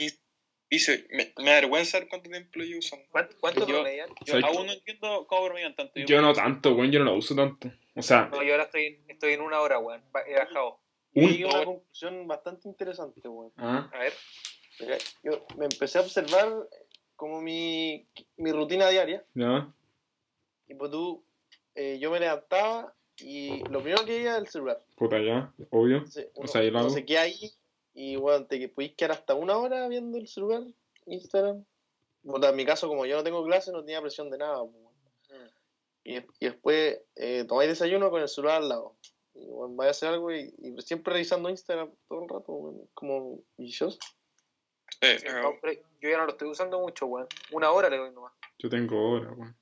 Dice, me, me da vergüenza ver cuánto tiempo lo llevo usando. ¿Cuánto, cuánto Yo- promedian? Yo ¿Sabes aún no entiendo cómo bromean tanto. Yo no tanto, weón, yo no lo uso tanto. O sea, No, yo ahora estoy, estoy en una hora, weón. He bajado. Yo Un- a una conclusión bastante interesante, weón. ah, A ver. Mira, Yo me empecé a observar como mi, mi rutina diaria. ya, Y pues tú, eh, yo me levantaba y lo primero que veía era el celular. puta ya, obvio. Entonces, uno, sea, yo lo uno hago. se queda ahí y bueno, te podéis quedar hasta una hora viendo el celular, Instagram. Bueno, en mi caso, como yo no tengo clase, no tenía presión de nada. pues, bueno. Y, y después eh, tomáis desayuno con el celular al lado. Y bueno, vais a hacer algo y, y siempre revisando Instagram todo el rato, bueno, como vicioso. Eh, No, pero yo ya no lo estoy usando mucho, weón. Una hora le doy nomás. Yo tengo hora, weón.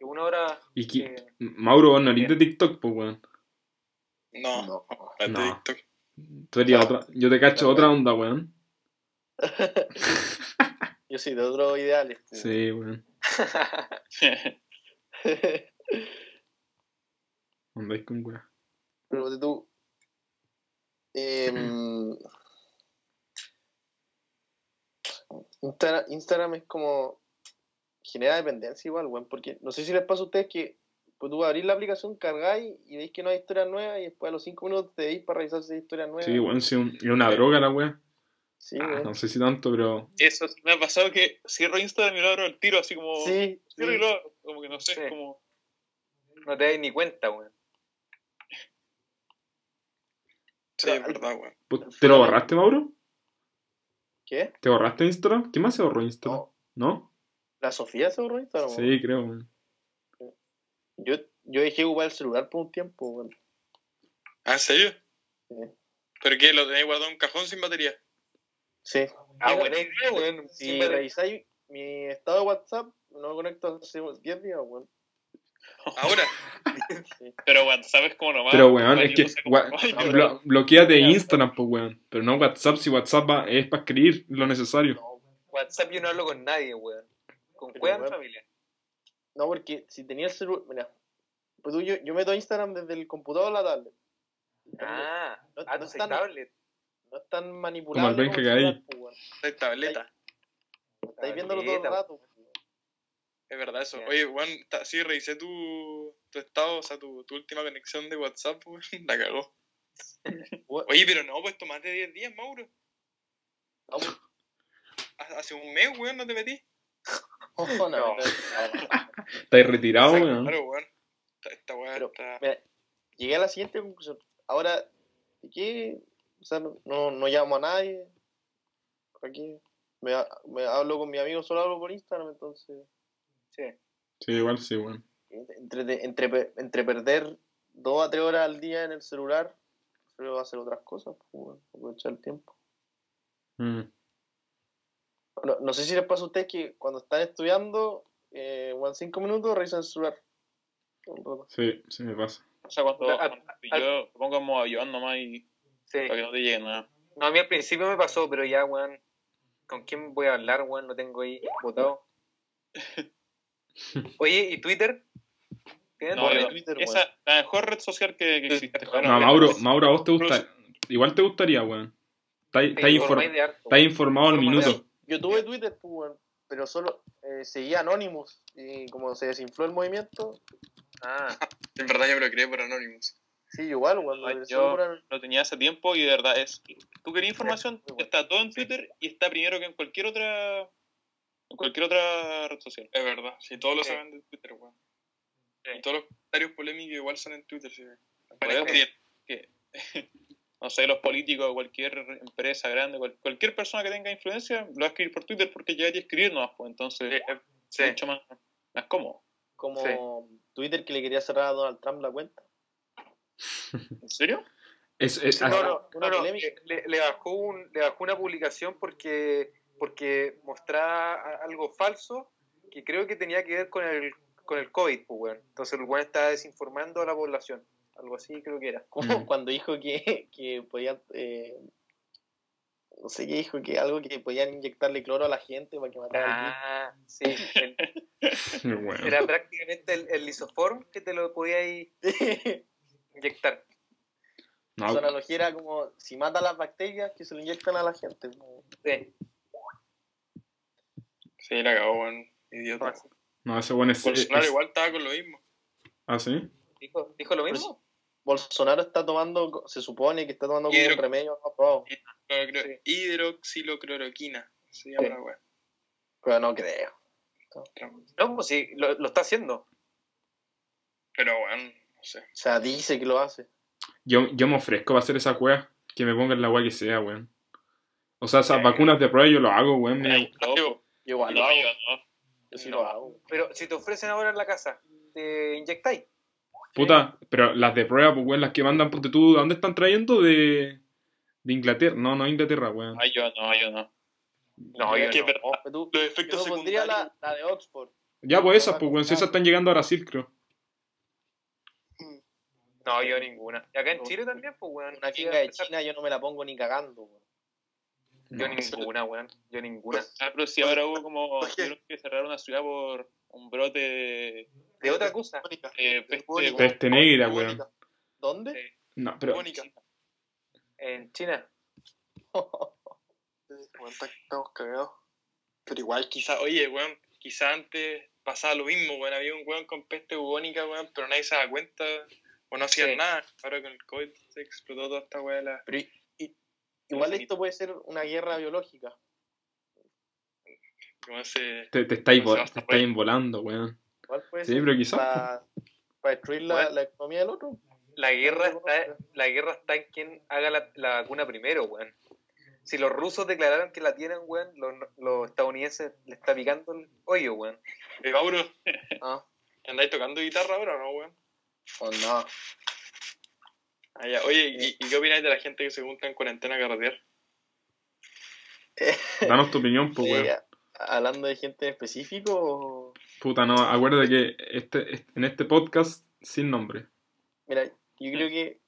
Y una hora. Y que, eh, Mauro, vos no eres de TikTok, pues, weón. no, No. de No. TikTok. Tú harías Claro. otra, yo te cacho Claro. otra onda, weón. [LAUGHS] Yo sí, de otros ideales. pues. Sí, weón. [LAUGHS] Andáis con weón. Pero de tú. em, [CLEARS THROAT] Instagram, Instagram es como. Genera dependencia igual, weón. Porque no sé si les pasa a ustedes que. Pues tú abrís la aplicación, cargáis y veis que no hay historias nuevas y después a los 5 minutos te veis para revisar si hay historias nuevas. Sí, weón, sí, un- es una droga la weón. Sí, Ah, weón. no sé si tanto, pero. Eso sí me ha pasado que cierro Instagram y lo abro al tiro, así como. Sí, Cierro y lo abro, como que no sé, Sí. como. no te das ni cuenta, weón. Sí, es verdad, weón. ¿Te lo borraste, Mauro? ¿Qué? ¿Te borraste Instagram? ¿Qué más se borró Instagram? No. ¿No? ¿La Sofía se borró Instagram? Sí, creo, weón. Yo, yo dejé de ocupar el celular por un tiempo, weón. ¿Ah, en serio? Sí. ¿Pero qué? ¿Lo tenéis guardado en un cajón sin batería? Sí. Ah, buena idea, weón. Si Sin batería. revisáis mi estado de WhatsApp, no lo conecto hace 10 días, weón. Ahora. [LAUGHS] Sí. Pero bueno, ¿sabes cómo nomás? Pero, weón, es que no blo- bloqueate Instagram, pues, weón. Pero no WhatsApp, si WhatsApp va- es para escribir lo necesario. No, WhatsApp yo no hablo con nadie, weón. Con Pero, cueva familia. no, porque si tenía el celular, mira, pues tú, yo, yo meto Instagram desde el computador a la tablet. Ah, No- ah, no tú soy están- tablet. No es tan manipulable Como el Cagadí. celular, pues, tableta. Estáis viéndolo todo el rato. pues, weón. Es verdad eso. Oye, weón, ta- sí, revisé tu, tu estado, o sea, tu, tu última conexión de WhatsApp, [LAUGHS] weón. La cagó. Oye, pero no, pues más de 10 días, Mauro. no, pues, Ha- Hace un mes, weón, no te metí. No, no. Estáis retirado, weón. Claro, weón. Esta, esta weá Pero, está. Mira, llegué a la siguiente conclusión. Ahora, ¿de qué? O sea, no, no, llamo a nadie. ¿Para qué? Me, ha- me hablo con mi amigo, solo hablo por Instagram, entonces. Sí. Sí, igual sí, weón. Entre, entre, pe- entre perder dos a tres horas al día en el celular, prefiero hacer otras cosas, pues, bueno, aprovechar el tiempo. Mm. No, no sé si les pasa a ustedes que cuando están estudiando, eh, cinco minutos revisan el celular. Sí, sí me pasa. O sea, cuando, Al- cuando yo lo pongo como avión nomás y Sí. para que no te llegue nada. No, a mí al principio me pasó, pero ya, weón. ¿Con quién voy a hablar, weón? Lo tengo ahí botado. [LAUGHS] Oye, ¿y Twitter? ¿Tienes No, yo- Twitter, esa la mejor red social que, que existe. Bueno, No, Mauro, Mauro, a vos te gusta. incluso- Igual te gustaría, weón. Estás Te estás infor- informáis de harto, estás informado al minuto. Yo tuve Twitter, pues, pero solo eh, seguía Anonymous y como se desinfló el movimiento, Ah, [LAUGHS] En verdad yo me lo creé por Anonymous. sí, igual, lo yo- seguro- Lo tenía hace tiempo y de verdad es. Tú querías información, bueno. está todo en Twitter y está primero que en cualquier otra. En cualquier otra red social. Es verdad. Si todos lo Sí. saben de Twitter, weón. Y todos los comentarios polémicos igual son en Twitter. Sí. Que, no sé, los políticos, cualquier empresa grande, cual- cualquier persona que tenga influencia, lo va a escribir por Twitter porque ya hay que escribir nomás, pues entonces Sí, es mucho más, más cómodo. Como Twitter que le quería cerrar a Donald Trump la cuenta. ¿En serio? Es, es- No, así- no, una no, no, polémica. Le, le bajó un, le bajó una publicación porque, porque mostraba algo falso que creo que tenía que ver con el, con el COVID, pues. Entonces el weón estaba desinformando a la población. Algo así creo que era. Como Mm. cuando dijo que, que podían. eh, no sé qué dijo, que algo que podían inyectarle cloro a la gente para que matara al. Ah, sí. el- [LAUGHS] Bueno. era prácticamente el, el lisoform que te lo podías [LAUGHS] inyectar. No, Su analogía era como si mata las bacterias que se lo inyectan a la gente. Sí. Sí, la cagó, weón. Idiota. no, ese bueno es, Bolsonaro es- igual estaba con lo mismo. ¿Ah, sí? ¿Dijo, dijo lo mismo? Bolsonaro está tomando, se supone que está tomando como Hidro- un remedio no Sí. Hidroxilocloroquina. Se llama Sí. la weá. Pero no creo. No, pues sí, lo, lo está haciendo. Pero, weón, no sé. O sea, dice que lo hace. Yo, yo me ofrezco para hacer esa wea. Que me pongan la wea que sea, weón. O sea, esas vacunas de prueba yo lo hago, weón. me- Yo igual no, lo hago. yo sí No. lo hago. Pero si te ofrecen ahora en la casa, ¿te inyectáis? Puta, pero las de prueba, pues, weón, las que mandan, ponte tú, ¿de dónde están trayendo? De, de Inglaterra. No, no, Inglaterra, weón. Ay, yo no, yo no. No, yo no. Pero tú- Los yo efectos me pondría secundarios. la, la de Oxford. Ya, pues esas, pues, weón, si esas están llegando a Brasil, creo. No, yo ninguna. Y acá en Chile también, pues, weón. Una chinga de China yo no me la pongo ni cagando. weón. Yo ninguna, weón. Yo ninguna. Ah, pero si ahora hubo como tuvieron que cerrar una ciudad por un brote de, De otra cosa. De peste. Negra, weón. ¿Dónde? No, pero. En China. [LAUGHS] Estamos cagados. Pero igual, Quizá, oye, weón, quizá antes pasaba lo mismo, weón. Había un weón con peste bubónica, weón, pero nadie se da cuenta o no hacían Sí. nada. Ahora con el COVID se explotó toda esta weá. de La... Pero i- igual esto puede ser una guerra biológica. Como ese... Te, te estáis, se estáis volando, weón. Igual puede Sí, ser pero quizás. para, para destruir la, Bueno. la economía del otro. La guerra está, la guerra está en quien haga la, la vacuna primero, weón. Si los rusos declararon que la tienen, weón, los, los estadounidenses le está picando el hoyo, weón. Eh, Mauro, [LAUGHS] Ah, ¿andáis tocando guitarra ahora o no, weón? o no. Ah, ya. Oye, ¿y, y qué opináis de la gente que se junta en cuarentena a carretear? [LAUGHS] Danos tu opinión, pues, weón. Eh, hablando de gente en específico. o- Puta, no, acuérdate que este, este- en este podcast, sin nombre. Mira, yo creo que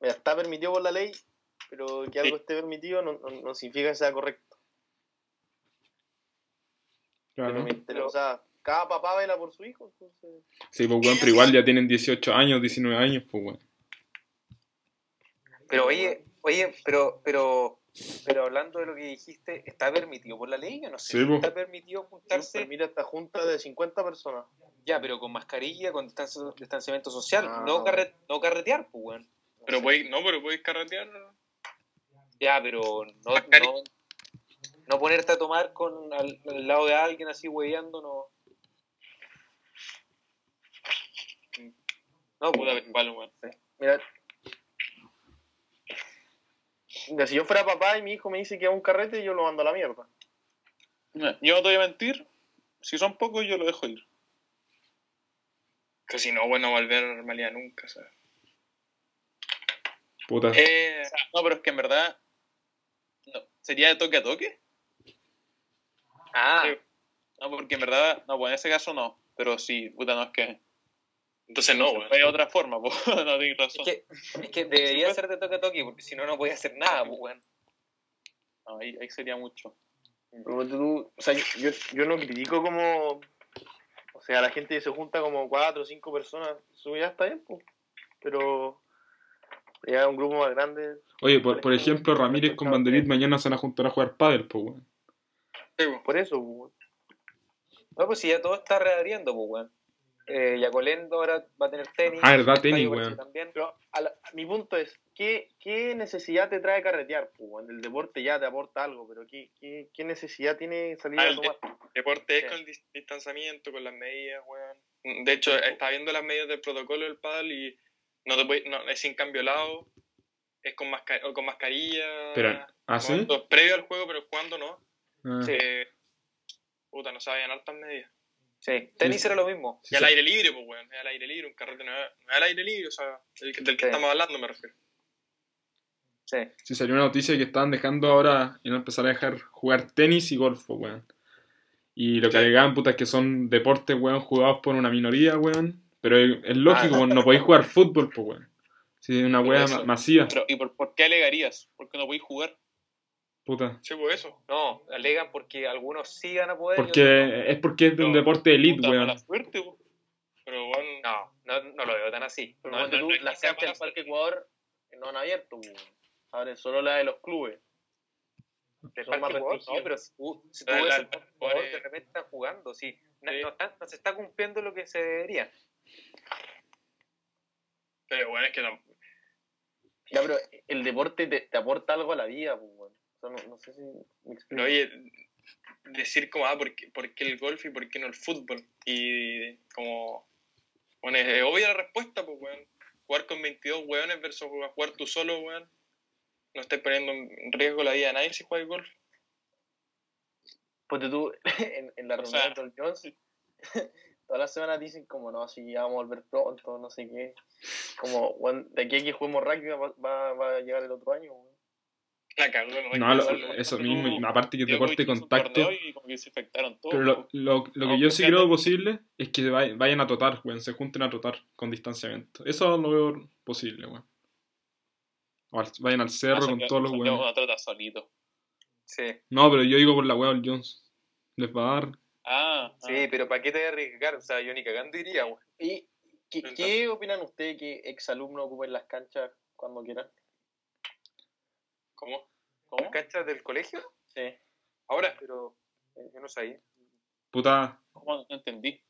mira, está permitido por la ley, pero que algo esté permitido no, no, no significa que sea correcto. Claro. Pero o sea, cada papá vela por su hijo, entonces. Sí, pues, weón, pero igual ya tienen 18 años, 19 años, pues, weón. Pero oye, oye, pero, pero, pero hablando de lo que dijiste, ¿está permitido por la ley? Yo no sé. Sí, po. ¿Está permitido juntarse? Mira esta junta de 50 personas. Ya, pero con mascarilla, con distanci- distanciamiento social. Ah. No, carre- no carretear, pues, weón. Pero podéis, no, pero podéis carretear. Ya, pero no, no, no ponerte a tomar con al, al lado de alguien así hueveando, no. No, Puta, igual, weón. Mira. Si yo fuera papá y mi hijo me dice que es un carrete, yo lo mando a la mierda. Yo no te voy a mentir. Si son pocos, yo lo dejo ir. Que si no, bueno, volver a la normalidad nunca, ¿sabes? Puta. Eh, No, pero es que en verdad. No, ¿Sería de toque a toque? Ah, Sí. No, porque en verdad. No, pues en ese caso no. Pero sí, puta, no es que. Entonces no, weón. De otra forma, [LAUGHS] pues. no tienes es razón. que, es que debería ser de toque a toque, porque si no, no podía hacer nada, pues, weón. No, ahí, ahí sería mucho. Pero tú- o sea, yo, yo, yo no critico como. O sea, la gente se junta como cuatro o cinco personas. Eso ya está bien, pues. Pero. Ya un grupo más grande. Oye, por, por ejemplo, Ramírez con Banderit mañana se van a juntar a jugar pádel, pues, weón. Sí, weón. Por eso, pues. No, pues si ya todo está reabriendo, pues, weón. Eh, Yacolendo ahora va a tener tenis. Ah, verdad, Está tenis, weón. También. Pero a la- a mi punto es: ¿qué, ¿qué necesidad te trae carretear? Pues, weón? el deporte ya te aporta algo, pero ¿qué, qué, qué necesidad tiene salir Ah, a el? Deporte es con el dis- distanciamiento, con las medidas, weón. De hecho, estaba viendo las medidas del protocolo del pádel y no te puede- no, es sin cambio lado, es con, masca- o con mascarilla. Pero, ¿ah, sí? Previo al juego, pero cuando no. Ah, Sí. Eh, puta, no sabían hartas medidas. Sí, tenis era lo mismo. sí, y al sí. aire libre, pues, weón. Al aire libre, un carrete no es, al aire libre, o sea, del, que- del que Sí. estamos hablando me refiero. Sí. Sí, salió una noticia que estaban dejando ahora y no empezar a dejar jugar tenis y golf, po, weón. Y lo que Sí. alegaban, puta, es que son deportes, weón, jugados por una minoría, weón. Pero es, lógico, Ah. no podéis jugar fútbol, pues, weón. Si es una weá masiva, Pero, ¿y por, por qué alegarías? ¿Por qué no podéis jugar? Puta. Sí, pues eso. No, alegan porque algunos sí van a poder. Porque es porque es de un No, deporte de elite, weón. mala suerte, po. Pero, weón, no. No, no, lo veo tan así. Pero No, tú, las canchas del Parque. Ecuador no han abierto, weón. Abren solo la de los clubes. El Son más Parque Ecuador, no, pero si tú, si tú ves el Parque Ecuador, de repente están jugando, sí. No, Sí. no está- no se está cumpliendo lo que se debería. pero bueno, es que no. Ya, pero el deporte te, te aporta algo a la vida, pues, weón. Sea, no, no sé si me explico. Oye, decir como, ah, ¿por qué, por qué el golf y por qué no el fútbol? Y como, bueno, es, obvia la respuesta, pues, weón. Jugar con 22 weones versus jugar tú solo, weón. No estás poniendo en riesgo la vida de nadie si juegas golf. Ponte tú, [LAUGHS] en, en la reunión sea, de Tom Jones, [LAUGHS] todas las semanas dicen como, no, si ya vamos a volver pronto, no sé qué. Como, weón, de aquí a que juguemos rugby va, va, va a llegar el otro año, weón. La cagó, no, No, lo- Igual, eso mismo, y aparte que Djokovic deporte contacto. torneo Y como que se infectaron todos. Pero lo, lo, lo que yo sí porque creo posible es que vay- vayan a trotar, weón, se junten a trotar con distanciamiento. Eso lo veo posible, weón. O al- vayan al cerro Ah, con todos los weones. solito. Sí. No, pero yo digo por la weá del Jones. Les va a dar. Ah, Sí, ah. pero ¿para qué te voy a arriesgar? O sea, yo ni cagando iría, güey. ¿Y qué, qué opinan ustedes que exalumnos ocupen las canchas cuando quieran? ¿Cómo? ¿Con canchas del colegio? Sí. Ahora, Pero eh, yo no sabía. Puta, ¿Cómo no entendí?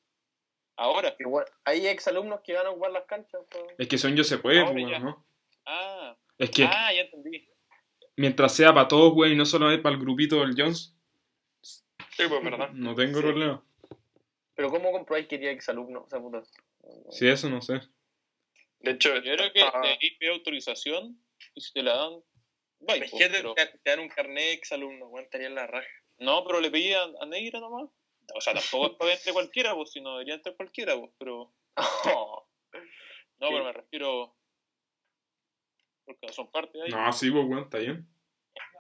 Ahora. Igual, hay exalumnos que van a ocupar las canchas. pues. es que son yo se puede, Ahora weón, ya. ¿no? Ah, Es que ah, ya entendí. mientras sea para todos, weón, y no solamente para el grupito del Jones, sí, pues, verdad. no tengo Sí. problema. Pero ¿cómo compráis que tiene exalumnos? O sea, puta. Si eso, no sé. De hecho, Yo creo que ah, pedir autorización y si te la dan, vaya. es que te, dan un carnet ex alumno, weón, estaría en la raja. No, pero le pedí a, a Negra nomás. O sea, tampoco es para entre cualquiera, pues, sino debería entrar cualquiera, pues, pero. [LAUGHS] No, pero me refiero. Porque no son parte de ahí. No, sí, pues, weón, está bien.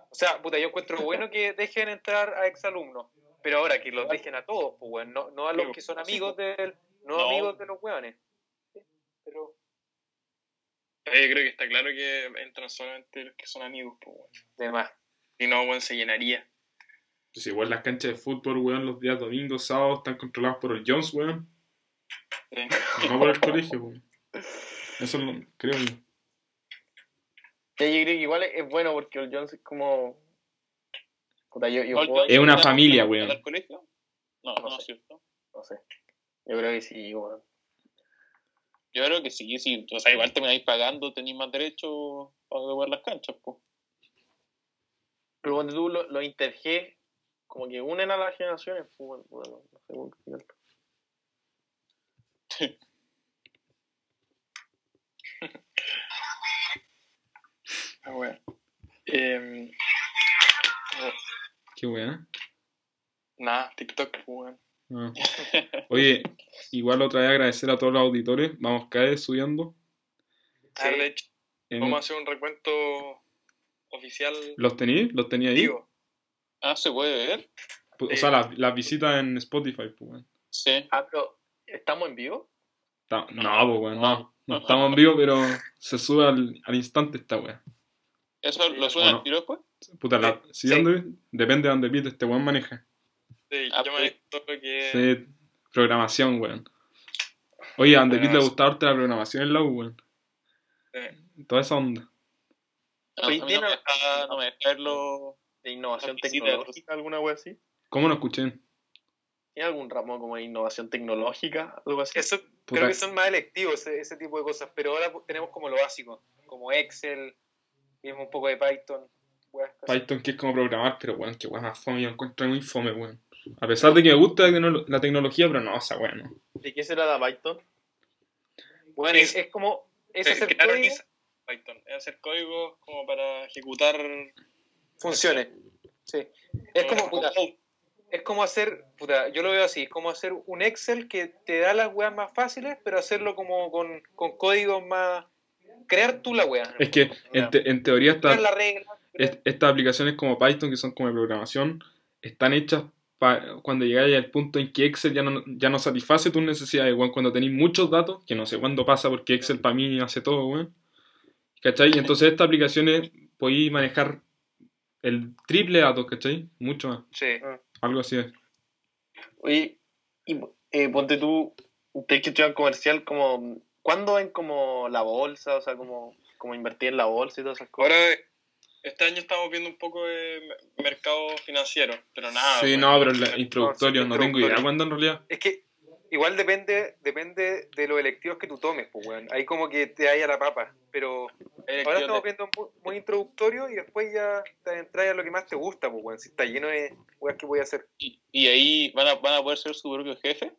O sea, puta, yo encuentro bueno que dejen entrar a exalumnos. Pero ahora que los dejen a todos, pues, weón. No, no a los Sí, que son amigos del. No, No. amigos de los weones. Sí. Eh, Yo creo que está claro que entran solamente los que son amigos, pues, weón. De más. Si no, weón, se llenaría. Pues igual las canchas de fútbol, weón, los días domingos, sábados están controladas por el Jones, weón. Sí. No por el colegio, weón. Eso lo creo yo. Ya, yo creo que igual es bueno porque el Jones es como. Puta, yo, yo puedo- Es una ¿no familia, ¿no weón. al colegio? No, No no, sé. es cierto. No sé. Yo creo que sí, weón. Yo creo que sí, sí. O sea, igual termináis pagando, tenéis más derecho para jugar las canchas, pues. Pero cuando tú los lo interg como que unen a las generaciones, pues bueno, bueno, no sé cómo explicarlo. [LAUGHS] Ah, weón. Eh, Qué weón. nada, TikTok, pues, weón. Ah. Oye, [LAUGHS] igual otra vez agradecer a todos los auditores. Vamos cada vez subiendo. En- vamos a hacer un recuento oficial. ¿Los tení? ¿Los tenía ahí? Digo, Ah, ¿se puede ver? O sea, las las visitas en Spotify, pues, weón. Sí. Ah, pero ¿estamos en vivo? No, pues, weón, no. No estamos en vivo, pero se sube al, al instante esta weón. ¿Eso lo suena Bueno. al tiro después? Puta, la, si Sí. dónde- depende de dónde pite este weón maneja. sí, Ah, yo pues. manejo todo lo que. Sí, programación, weón. Oye, a donde pite le Programación. gustaba harto la programación en la U, weón. Sí. Toda esa onda. No, a Oye, ¿tiene- me deja, no me deja verlo. ¿De innovación tecnológica, alguna wea así? ¿Cómo no escuché? ¿Tiene algún ramo como de innovación tecnológica? Algo así. Eso Puta. creo que son más electivos, ese, ese tipo de cosas. Pero ahora tenemos como lo básico. Como Excel, vimos un poco de Python. weas. Python que es como programar, pero weón, que weón más fome, yo encuentro muy fome, weón. A pesar de que me gusta la tecno- la tecnología, pero no, esa weá no. ¿De qué será la Python? Bueno, es, como. Es hacer código esa- Python, es hacer código como para ejecutar. funcione. Sí. Es como, puta, es como hacer, puta, yo lo veo así, es como hacer un Excel que te da las weas más fáciles, pero hacerlo como con, con códigos más... Crear tú la wea. Es que en, te- en teoría esta- estas aplicaciones como Python, que son como de programación, están hechas cuando llegáis al punto en que Excel ya no, ya no satisface tus necesidades, weón. Cuando tenéis muchos datos, que no sé cuándo pasa porque Excel para mí hace todo, weón. ¿Cachai? Entonces estas aplicaciones podéis manejar el triple de datos, ¿cachai? Mucho más. Sí. Algo así es. Oye, y eh, ponte tú, ustedes que estudian comercial, como, ¿cuándo ven como la bolsa? O sea, como, como invertir en la bolsa y todas esas cosas. Ahora, este año estamos viendo un poco de me- mercado financiero, pero nada. sí, bueno, no, pero la introductorio, no tengo idea cuándo en realidad. Es que igual depende depende de los electivos que tú tomes, pues, weón. Ahí como que te hay a la papa, pero el ahora estamos viendo muy, muy introductorio y después ya te entras a lo que más te gusta, pues, weón. Si está lleno de weas que voy a hacer. Y, y ahí van a, van a poder ser su propio jefe.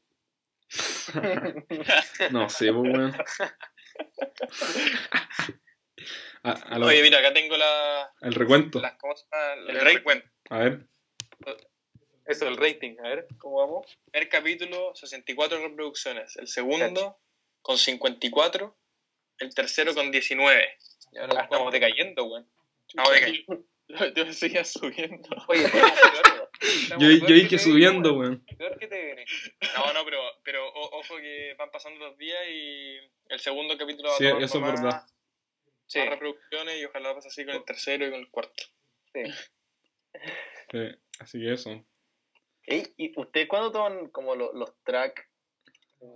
[LAUGHS] No sé, pues, weón. [LAUGHS] A- a lo- Oye, mira, acá tengo la, el recuento. las ¿cómo se llama? el, El recuento. A ver. Eso, el rating, a ver, ¿cómo vamos? El capítulo, 64 reproducciones. El segundo, con 54. El tercero, con 19. Y ahora Ah, estamos decayendo, weón. Estamos decayendo. [LAUGHS] Yo seguía subiendo. Oye, [LAUGHS] Yo, yo que dije te subiendo, weón. Peor que te viene. No, no, pero, pero o- ojo que van pasando los días y el segundo capítulo va Sí, a tomar eso es más- verdad. Sí. más reproducciones y ojalá pase así con el tercero y con el cuarto. Sí, así que eso. ¿Y ustedes cuándo toman como lo- los tracks?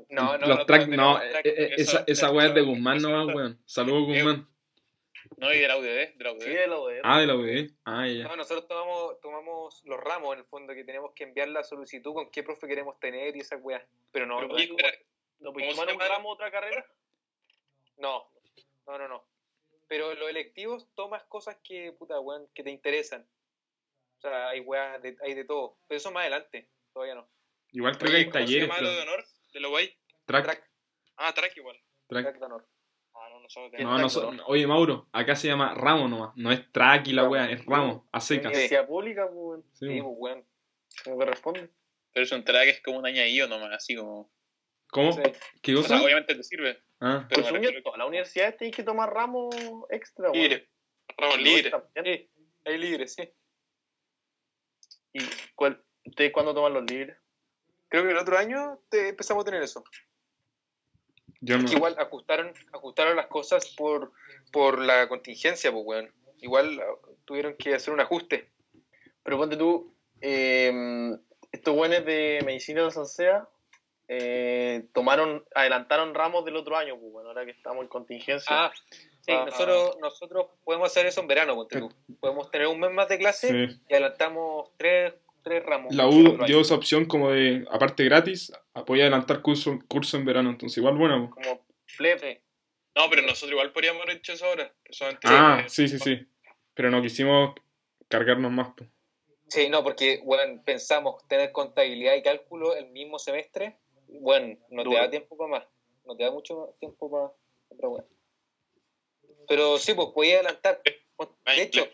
No, no, Los no, tracks, no, track. eh, eh, esa, esa weá es de Guzmán nomás, weón. Saludos, Guzmán. No, y de la UDD, de la UDD. Sí, de la UDR. Ah, de la UD. Ah, ya. No, nosotros tomamos, tomamos los ramos en el fondo que tenemos que enviar la solicitud con qué profe queremos tener y esas weas. Pero no, Pero no, ¿cómo- ¿No ¿cómo puedes se tomar un ramo otra carrera? no, no, no, no. Pero los electivos tomas cosas que, puta, weón, que te interesan. O sea, hay weas, de, hay de todo. Pero eso más adelante, todavía no. Igual creo que hay ¿cómo se talleres, llama lo de honor? ¿De lo guay? Track, Track, Ah, track igual. track. track de honor. Ah, no, nosotros No, tenemos. no, oye, Mauro, acá se llama ramo nomás. No es track y la weá, es ramo, a secas. Universidad pública, pues, Sí, Sí, weón. pues, weón. como que responde. Pero es un track es como un añadido nomás, así como. ¿Cómo? Sí. ¿Qué O sea, cosa? obviamente te sirve. Ah, Pero Pues refiero todas las universidades tienen que tomar ramos extra, weón. Libre. Ramos libre. Sí, hay libres, sí. ¿Y cuál, ustedes cuándo toman los libres? Creo que el otro año te empezamos a tener eso. yo no. Que igual ajustaron, ajustaron las cosas por, por la contingencia, pues, weón. Igual ah, tuvieron que hacer un ajuste. Pero ponte tú, eh, estos buenos de medicina de Sansea eh, tomaron, adelantaron ramos del otro año, pues bueno, ahora que estamos en contingencia. Ah, sí, Ah. nosotros, nosotros podemos hacer eso en verano, ponte tú. Podemos tener un mes más de clase Sí. y adelantamos tres, tres ramos. La U dio esa opción como de, aparte gratis, podía adelantar curso, curso en verano, entonces igual bueno. po. Como plebe. No, pero nosotros igual podríamos haber hecho eso ahora. Ah, sí, sí, sí. Pero no quisimos cargarnos más. po. Sí, no, porque, bueno, pensamos tener contabilidad y cálculo el mismo semestre. Bueno, no te Duro. da tiempo para más. No te da mucho tiempo para otra weá. Pero sí, pues podía adelantar. De hecho,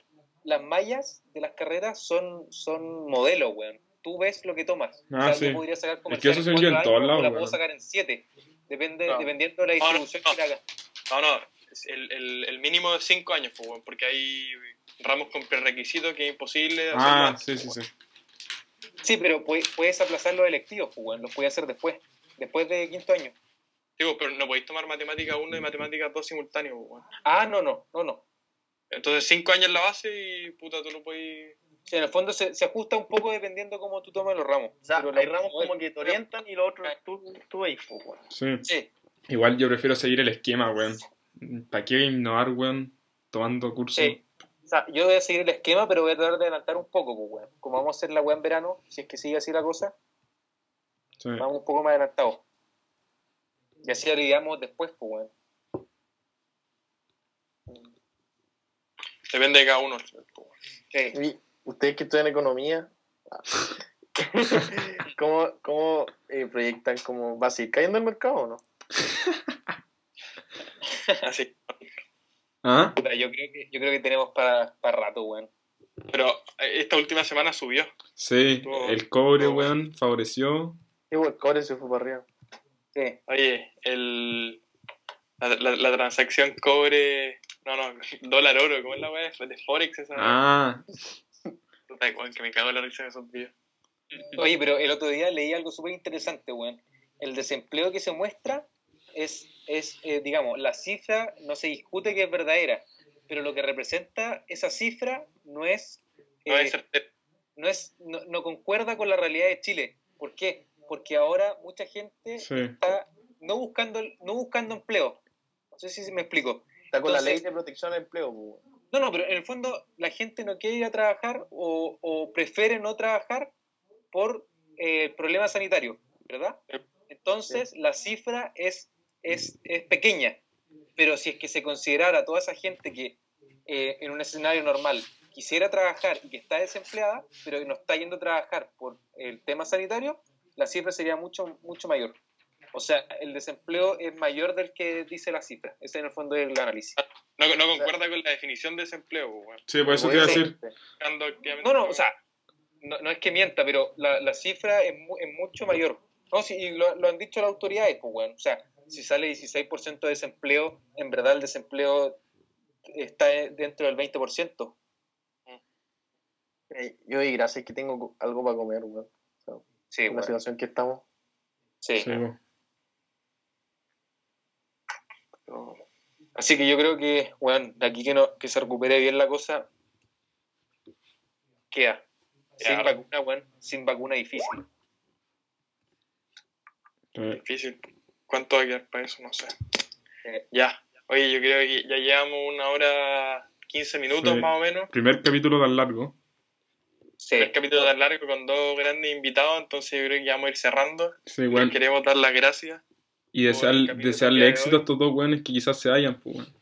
las mallas de las carreras son, son modelos, weón. Tú ves lo que tomas. Ah, o sea, sí. yo podría sacar Es que comercial eso en en todos lados, la weón. puedo sacar en siete. Depende, Claro. Dependiendo de la No, no, distribución no. que le hagas. No, no. El, el, el mínimo es 5 años, pues, weón, porque hay ramos con prerequisitos que es imposible. Ah, hacerlo sí, sí, antes, sí. Sí, pero puedes, puedes aplazar los electivos, pues, weón. Los puedes hacer después. Después de quinto año. Digo, pero no podéis tomar matemática 1 y matemática 2 simultáneos, pues, weón. Ah, no, no, no, no. Entonces 5 años la base y puta, tú lo podéis. Sí, en el fondo se, se ajusta un poco dependiendo cómo tú tomes los ramos. O sea, Pero hay los- ramos como que te orientan y los otros tú, tú veis, pues, weón. Sí. Sí, Igual yo prefiero seguir el esquema, weón. ¿Para qué innovar, weón? Tomando cursos. sí. Yo voy a seguir el esquema, pero voy a tratar de adelantar un poco, pues, weón. Como vamos a hacer la weá en verano, si es que sigue así la cosa, Sí. vamos un poco más adelantados. Y así lo lidiamos después, pues, weón. Depende de cada uno. pues. Sí. Ustedes que estudian economía, [LAUGHS] ¿Cómo, cómo eh, proyectan? ¿Cómo va a seguir cayendo el mercado o no? Así. ¿Ah? Puta, Yo creo que, yo creo que tenemos para, para rato, weón. Pero eh, esta última semana subió. Sí, Estuvo- el cobre, weón, favoreció. Sí, el cobre se fue para arriba. Sí. Oye, el, la, la, la transacción cobre. No, no, [LAUGHS] dólar oro, ¿cómo es la weá? De Forex esa. Ah, Puta, weón, que me cago en la risa en esos videos. Oye, pero el otro día leí algo súper interesante, weón. El desempleo que se muestra es, es eh, digamos, la cifra no se discute que es verdadera, pero lo que representa esa cifra no es, No eh, es certero. no, es no, no concuerda con la realidad de Chile. ¿Por qué? Porque ahora mucha gente sí. está no buscando, no buscando empleo. No sé si me explico. Está con la ley de protección al empleo. No, no, pero en el fondo la gente no quiere ir a trabajar o, o prefiere no trabajar por eh, el problema sanitario, ¿verdad? Entonces la cifra es, es, es pequeña, pero si es que se considerara a toda esa gente que eh, en un escenario normal quisiera trabajar y que está desempleada, pero que no está yendo a trabajar por el tema sanitario, la cifra sería mucho, mucho mayor. O sea, el desempleo es mayor del que dice la cifra. Ese en el fondo es el análisis. No, no concuerda con la definición de desempleo, weón. Sí, por eso te iba a decir. No, no, o sea, no, no es que mienta, pero la, la cifra es, mu- es mucho mayor. No, sí, y lo, lo han dicho las autoridades, pues, bueno. O sea, si sale 16% de desempleo, en verdad el desempleo está dentro del 20%. Eh, Yo y gracias que tengo algo para comer, weón. Sí, En la situación que estamos. sí. Así que yo creo que, bueno, de aquí que, no, que se recupere bien la cosa, queda. Sin vacuna, bueno, sin vacuna difícil. Sí. Difícil. ¿Cuánto va a quedar para eso? No sé. Eh. Ya. Oye, yo creo que ya llevamos una hora 15 minutos Sí. más o menos. Primer capítulo tan largo. Sí. El capítulo tan largo con dos grandes invitados, entonces yo creo que ya vamos a ir cerrando. Sí, weón. Queremos dar las gracias. Y desear, desearle éxito a estos dos weones que quizás se hayan, pues, weón.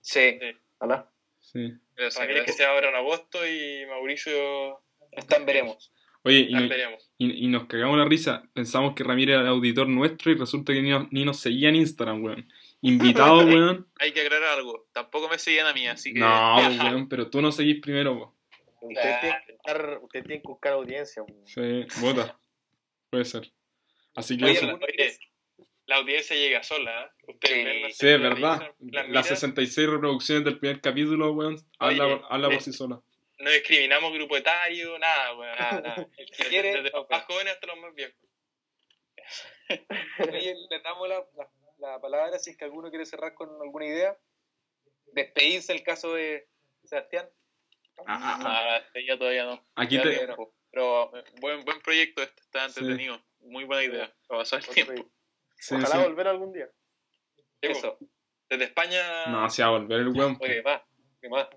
Sí, Ojalá. Sí. Gracias, Ramírez que se abra en agosto y Mauricio están veremos. Oye, y, ya no- veremos. y, y nos cagamos la risa. Pensamos que Ramírez era el auditor nuestro y resulta que ni nos, ni nos seguía en Instagram, weón. Invitado, [LAUGHS] weón. Hay que aclarar algo. Tampoco me seguían a mí, así que. No, weón, pero tú no seguís primero, weón. Usted tiene que buscar, usted tiene que buscar audiencia, weón. Sí, vota. Puede ser. Así que Oye, eso. ¿alguno Oye, quiere- la audiencia llega sola. ¿eh? Ustedes Sí. ven las Sí, es verdad. las Las miras. 66 reproducciones del primer capítulo, weón, habla, habla por eh, sí sola. No discriminamos grupo etario, nada, weón, nada, nada. El que Desde, quiere, desde los más jóvenes hasta los más viejos. [LAUGHS] Oye, le damos la, la- la palabra si es que alguno quiere cerrar con alguna idea. Despedirse el caso de Sebastián. Ah, ah, ah. Ah, ya todavía no. Aquí Ya te. Pero, buen, buen proyecto este, está Sí. entretenido. Muy buena idea. Va a pasar el tiempo. sí, Ojalá sí. volver algún día. Eso. Desde España. No, se va a volver el weón. Oye. ¿Qué más?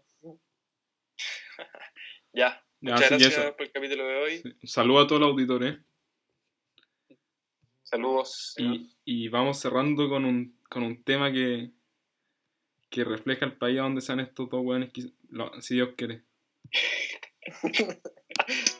[LAUGHS] Ya. Muchas gracias por el capítulo de hoy. Sí. Saludos a todos los auditores. Saludos. Y, y vamos cerrando con un, con un tema que, que refleja el país a donde sean estos dos lo- si Dios quiere. [LAUGHS]